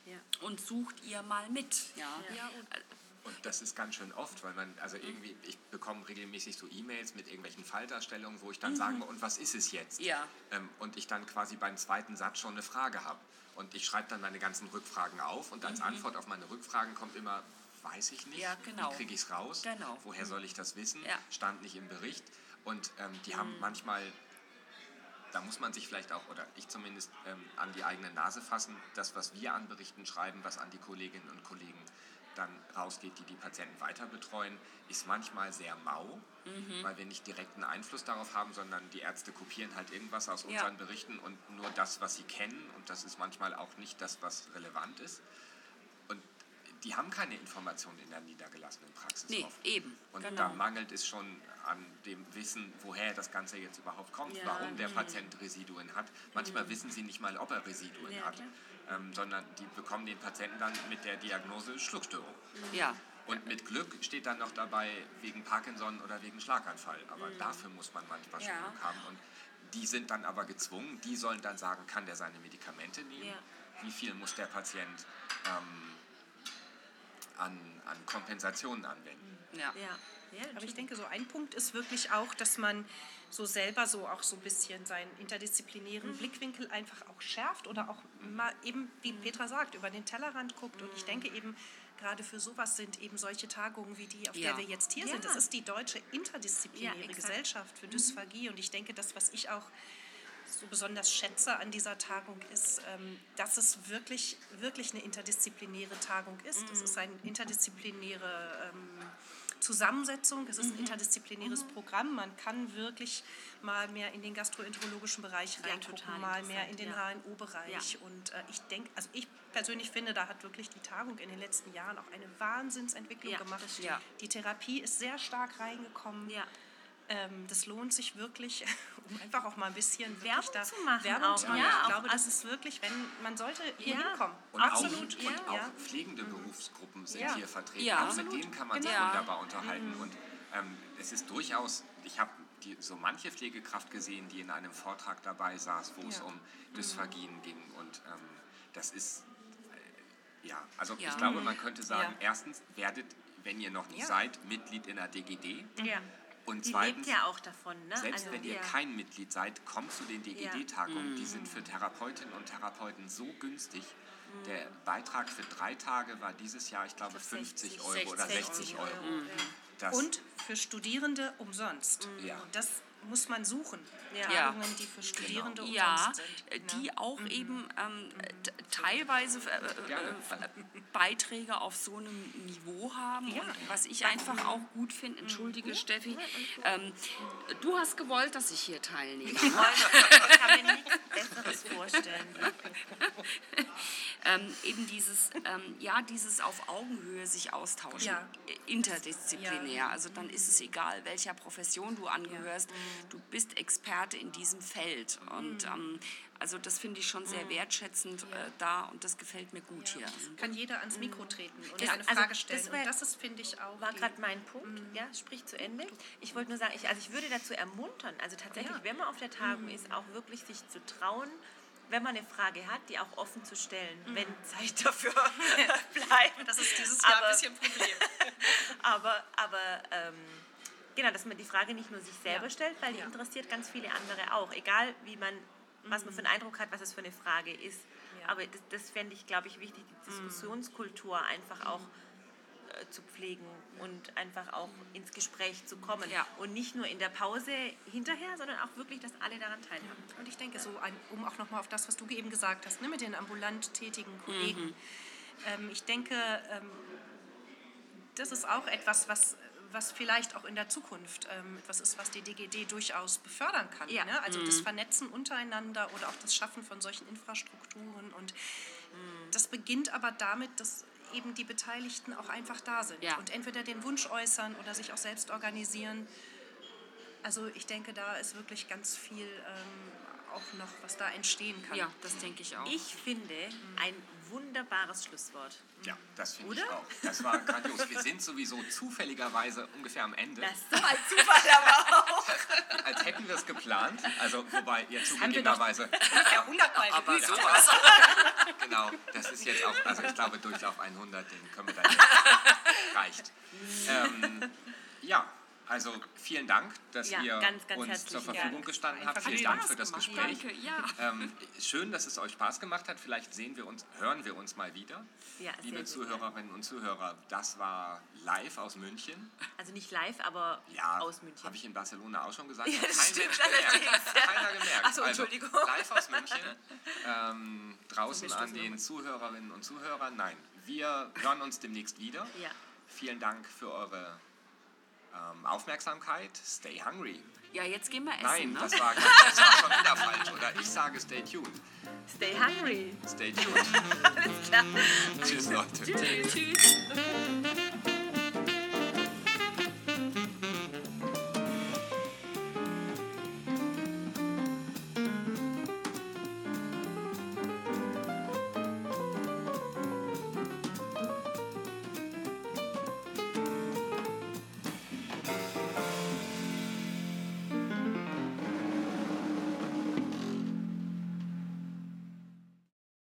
S1: Ja.
S3: und sucht ihr mal mit. Ja.
S4: Ja, und
S2: Und das ist ganz schön oft, weil man, also irgendwie, ich bekomme regelmäßig so E-Mails mit irgendwelchen Falldarstellungen, wo ich dann sage, und was ist es jetzt?
S3: Ja.
S2: Ähm, und ich dann quasi beim zweiten Satz schon eine Frage habe. Und ich schreibe dann meine ganzen Rückfragen auf und als Antwort auf meine Rückfragen kommt immer, weiß ich nicht,
S3: Ja, genau.
S2: wie kriege ich es raus,
S3: Genau.
S2: woher soll ich das wissen,
S3: Ja.
S2: stand nicht im Bericht. Und ähm, die haben manchmal da muss man sich vielleicht auch, oder ich zumindest, ähm, an die eigene Nase fassen. Das, was wir an Berichten schreiben, was an die Kolleginnen und Kollegen dann rausgeht, die die Patienten weiter betreuen, ist manchmal sehr mau, weil wir nicht direkten Einfluss darauf haben, sondern die Ärzte kopieren halt irgendwas aus
S3: Ja.
S2: unseren Berichten und nur das, was sie kennen. Und das ist manchmal auch nicht das, was relevant ist. Die haben keine Informationen in der niedergelassenen Praxis
S3: Nee,
S2: oft.
S3: eben,
S2: Und
S3: genau.
S2: da mangelt es schon an dem Wissen, woher das Ganze jetzt überhaupt kommt,
S1: Ja.
S2: warum der Patient Residuen hat. Manchmal wissen sie nicht mal, ob er Residuen
S1: Ja,
S2: hat, ähm, sondern die bekommen den Patienten dann mit der Diagnose Schluckstörung.
S3: Ja,
S2: Und mit Glück steht dann noch dabei wegen Parkinson oder wegen Schlaganfall. Aber dafür muss man manchmal schon
S3: Ja.
S2: Glück haben. Und die sind dann aber gezwungen, die sollen dann sagen, kann der seine Medikamente nehmen?
S1: Ja.
S2: Wie viel muss der Patient ähm, an, an Kompensationen anwenden?
S3: ja.
S1: Ja. ja
S4: Aber ich denke, so ein Punkt ist wirklich auch, dass man so selber so auch so ein bisschen seinen interdisziplinären Blickwinkel einfach auch schärft oder auch mal eben, wie Petra sagt, über den Tellerrand guckt. Und ich denke eben, gerade für sowas sind eben solche Tagungen wie die, auf
S3: Ja.
S4: der wir jetzt hier
S1: Ja.
S4: sind. Das ist die deutsche interdisziplinäre. Gesellschaft für Dysphagie. Und ich denke, das, was ich auch so besonders schätze an dieser Tagung ist, ähm, dass es wirklich, wirklich eine interdisziplinäre Tagung ist. Es ist eine interdisziplinäre ähm, Zusammensetzung, es ist ein interdisziplinäres Programm. Man kann wirklich mal mehr in den gastroenterologischen Bereich
S1: Ja,
S4: reingucken,
S1: total
S4: mal mehr in den
S1: interessant,
S4: HNO-Bereich.
S1: Ja.
S4: Und äh, ich denke, also ich persönlich finde, da hat wirklich die Tagung in den letzten Jahren auch eine Wahnsinnsentwicklung
S1: Ja,
S4: gemacht.
S3: Ja.
S4: Die Therapie ist sehr stark reingekommen. Ähm, das lohnt sich wirklich, (laughs) um einfach auch mal ein bisschen
S1: Werbung
S4: da
S1: zu machen
S4: Werbung
S1: auch,
S4: zu machen.
S1: ja,
S4: ich
S1: auch
S4: glaube, das
S1: als-
S4: ist wirklich, wenn man sollte hier
S1: Ja.
S4: hinkommen.
S2: Und
S4: Absolut.
S2: auch, und auch
S4: ja.
S2: pflegende Berufsgruppen sind
S4: Ja.
S2: hier vertreten.
S3: Ja.
S2: Auch mit denen kann man sich
S3: Genau.
S2: wunderbar unterhalten. Und ähm, es ist durchaus, ich habe so manche Pflegekraft gesehen, die in einem Vortrag dabei saß, wo es um Dysphagien ging. Und ähm, das ist, äh, ja, also
S3: Ja.
S2: ich glaube, man könnte sagen,
S4: Ja.
S2: erstens, werdet, wenn ihr noch nicht
S4: Ja.
S2: seid, Mitglied in der DGD.
S1: Ja.
S2: Und
S1: Die
S2: zweitens,
S1: lebt ja auch davon. Ne?
S2: selbst
S1: Also,
S2: wenn ihr
S1: ja.
S2: kein Mitglied seid, kommt zu den DGD-Tagungen. Die sind für Therapeutinnen und Therapeuten so günstig. Der Beitrag für drei Tage war dieses Jahr, ich glaube, 50 Euro oder 60 Euro. Das,
S4: Und für Studierende umsonst.
S2: Ja.
S4: Und das muss man suchen.
S1: Ja.
S4: Tagungen, die für Studierende
S3: Ja,
S4: umsonst
S3: äh,
S4: sind. ne?
S3: die auch eben ähm, t- teilweise äh, äh, äh, Beiträge auf so einem Niveau haben.
S4: Ja.
S3: Und was ich einfach auch gut finde, entschuldige Steffi, ähm, du hast gewollt, dass ich hier teilnehme.
S1: Ich kann mir nichts Besseres vorstellen. (laughs)
S3: ähm, eben dieses, ähm, ja, dieses auf Augenhöhe sich austauschen,
S4: Ja.
S3: äh, interdisziplinär. Also dann ist es egal, welcher Profession du angehörst, du bist Experte in diesem Feld. Und ähm, also das finde ich schon sehr wertschätzend äh, da und das gefällt mir gut hier.
S4: kann jeder ans Mikro treten und
S1: Das-
S4: eine
S1: also
S4: Frage
S1: das
S4: stellen.
S1: wär-
S4: und das ist, finde ich, auch.
S1: War gerade mein Punkt. Ja, sprich zu Ende. Ich wollte nur sagen, ich, also ich würde dazu ermuntern, also tatsächlich,
S4: Ja.
S1: wenn man auf der Tagung ist, auch wirklich sich zu trauen, wenn man eine Frage hat, die auch offen zu stellen, wenn Zeit dafür (laughs) bleibt.
S4: Das ist dieses Jahr
S1: Aber-
S4: ein bisschen ein Problem. (laughs)
S1: Aber, aber ähm, genau, dass man die Frage nicht nur sich selber
S4: Ja.
S1: stellt, weil die
S4: Ja.
S1: interessiert ganz viele andere auch. Egal, wie man, was man für einen Eindruck hat, was es für eine Frage ist.
S4: Ja.
S1: Aber das, das fände ich, glaube ich, wichtig, die Diskussionskultur einfach auch äh, zu pflegen und einfach auch ins Gespräch zu kommen. Und nicht nur in der Pause hinterher, sondern auch wirklich, dass alle daran teilhaben.
S4: Und ich denke, so ein, um auch nochmal auf das, was du eben gesagt hast, ne, mit den ambulant tätigen Kollegen. Ähm, ich denke, ähm, das ist auch etwas, was, was vielleicht auch in der Zukunft ähm, etwas ist, was die DGD durchaus befördern kann.
S1: Ja.
S4: Ne? Also das Vernetzen untereinander oder auch das Schaffen von solchen Infrastrukturen. Und das beginnt aber damit, dass eben die Beteiligten auch einfach da sind
S3: Ja.
S4: und entweder den Wunsch äußern oder sich auch selbst organisieren. Also ich denke, da ist wirklich ganz viel ähm, auch noch, was da entstehen kann.
S3: Ja, das denke ich auch.
S1: Ich finde ein wunderbares Schlusswort.
S2: ja, das finde ich auch. Das war grandios. Wir sind sowieso zufälligerweise ungefähr am Ende.
S1: Das ist so ein Zufall aber auch. (laughs)
S2: als hätten wir es geplant. Also, wobei ihr
S4: wir
S2: zugegebenerweise.
S4: Ja, hundertmal
S3: Aber sowas. (laughs)
S2: Genau, das ist jetzt auch, also ich glaube, Durchlauf 100, den können wir dann jetzt. (laughs) Reicht. Ähm, ja, also vielen Dank, dass
S1: Ja,
S2: ihr
S1: ganz, ganz
S2: uns zur Verfügung
S1: Dank.
S2: gestanden habt. Vielen Dank für das. Gespräch.
S3: Danke, ja.
S2: Ähm, schön, dass es euch Spaß gemacht hat. Vielleicht sehen wir uns, hören wir uns mal wieder.
S1: Ja,
S2: Liebe Zuhörerinnen und Zuhörer, das war live aus München.
S1: Also nicht live, aber
S2: Ja,
S1: aus München.
S2: habe ich in Barcelona auch schon gesagt.
S1: Ja, das
S2: kein
S1: stimmt
S2: gemerkt. Keiner gemerkt.
S1: Ach so, Entschuldigung.
S2: Also, live aus München. Ähm, draußen
S1: So,
S2: an den. Zuhörerinnen und Zuhörern. Nein, wir hören uns demnächst wieder. Vielen Dank für eure ähm, Aufmerksamkeit. Stay hungry.
S3: Ja, jetzt gehen wir essen.
S2: Nein,
S3: ne?
S2: das war, das war schon wieder falsch. Oder ich sage stay tuned.
S1: Stay hungry.
S2: Stay tuned. (laughs)
S1: Alles klar.
S2: Tschüss, Leute.
S3: Tschüss.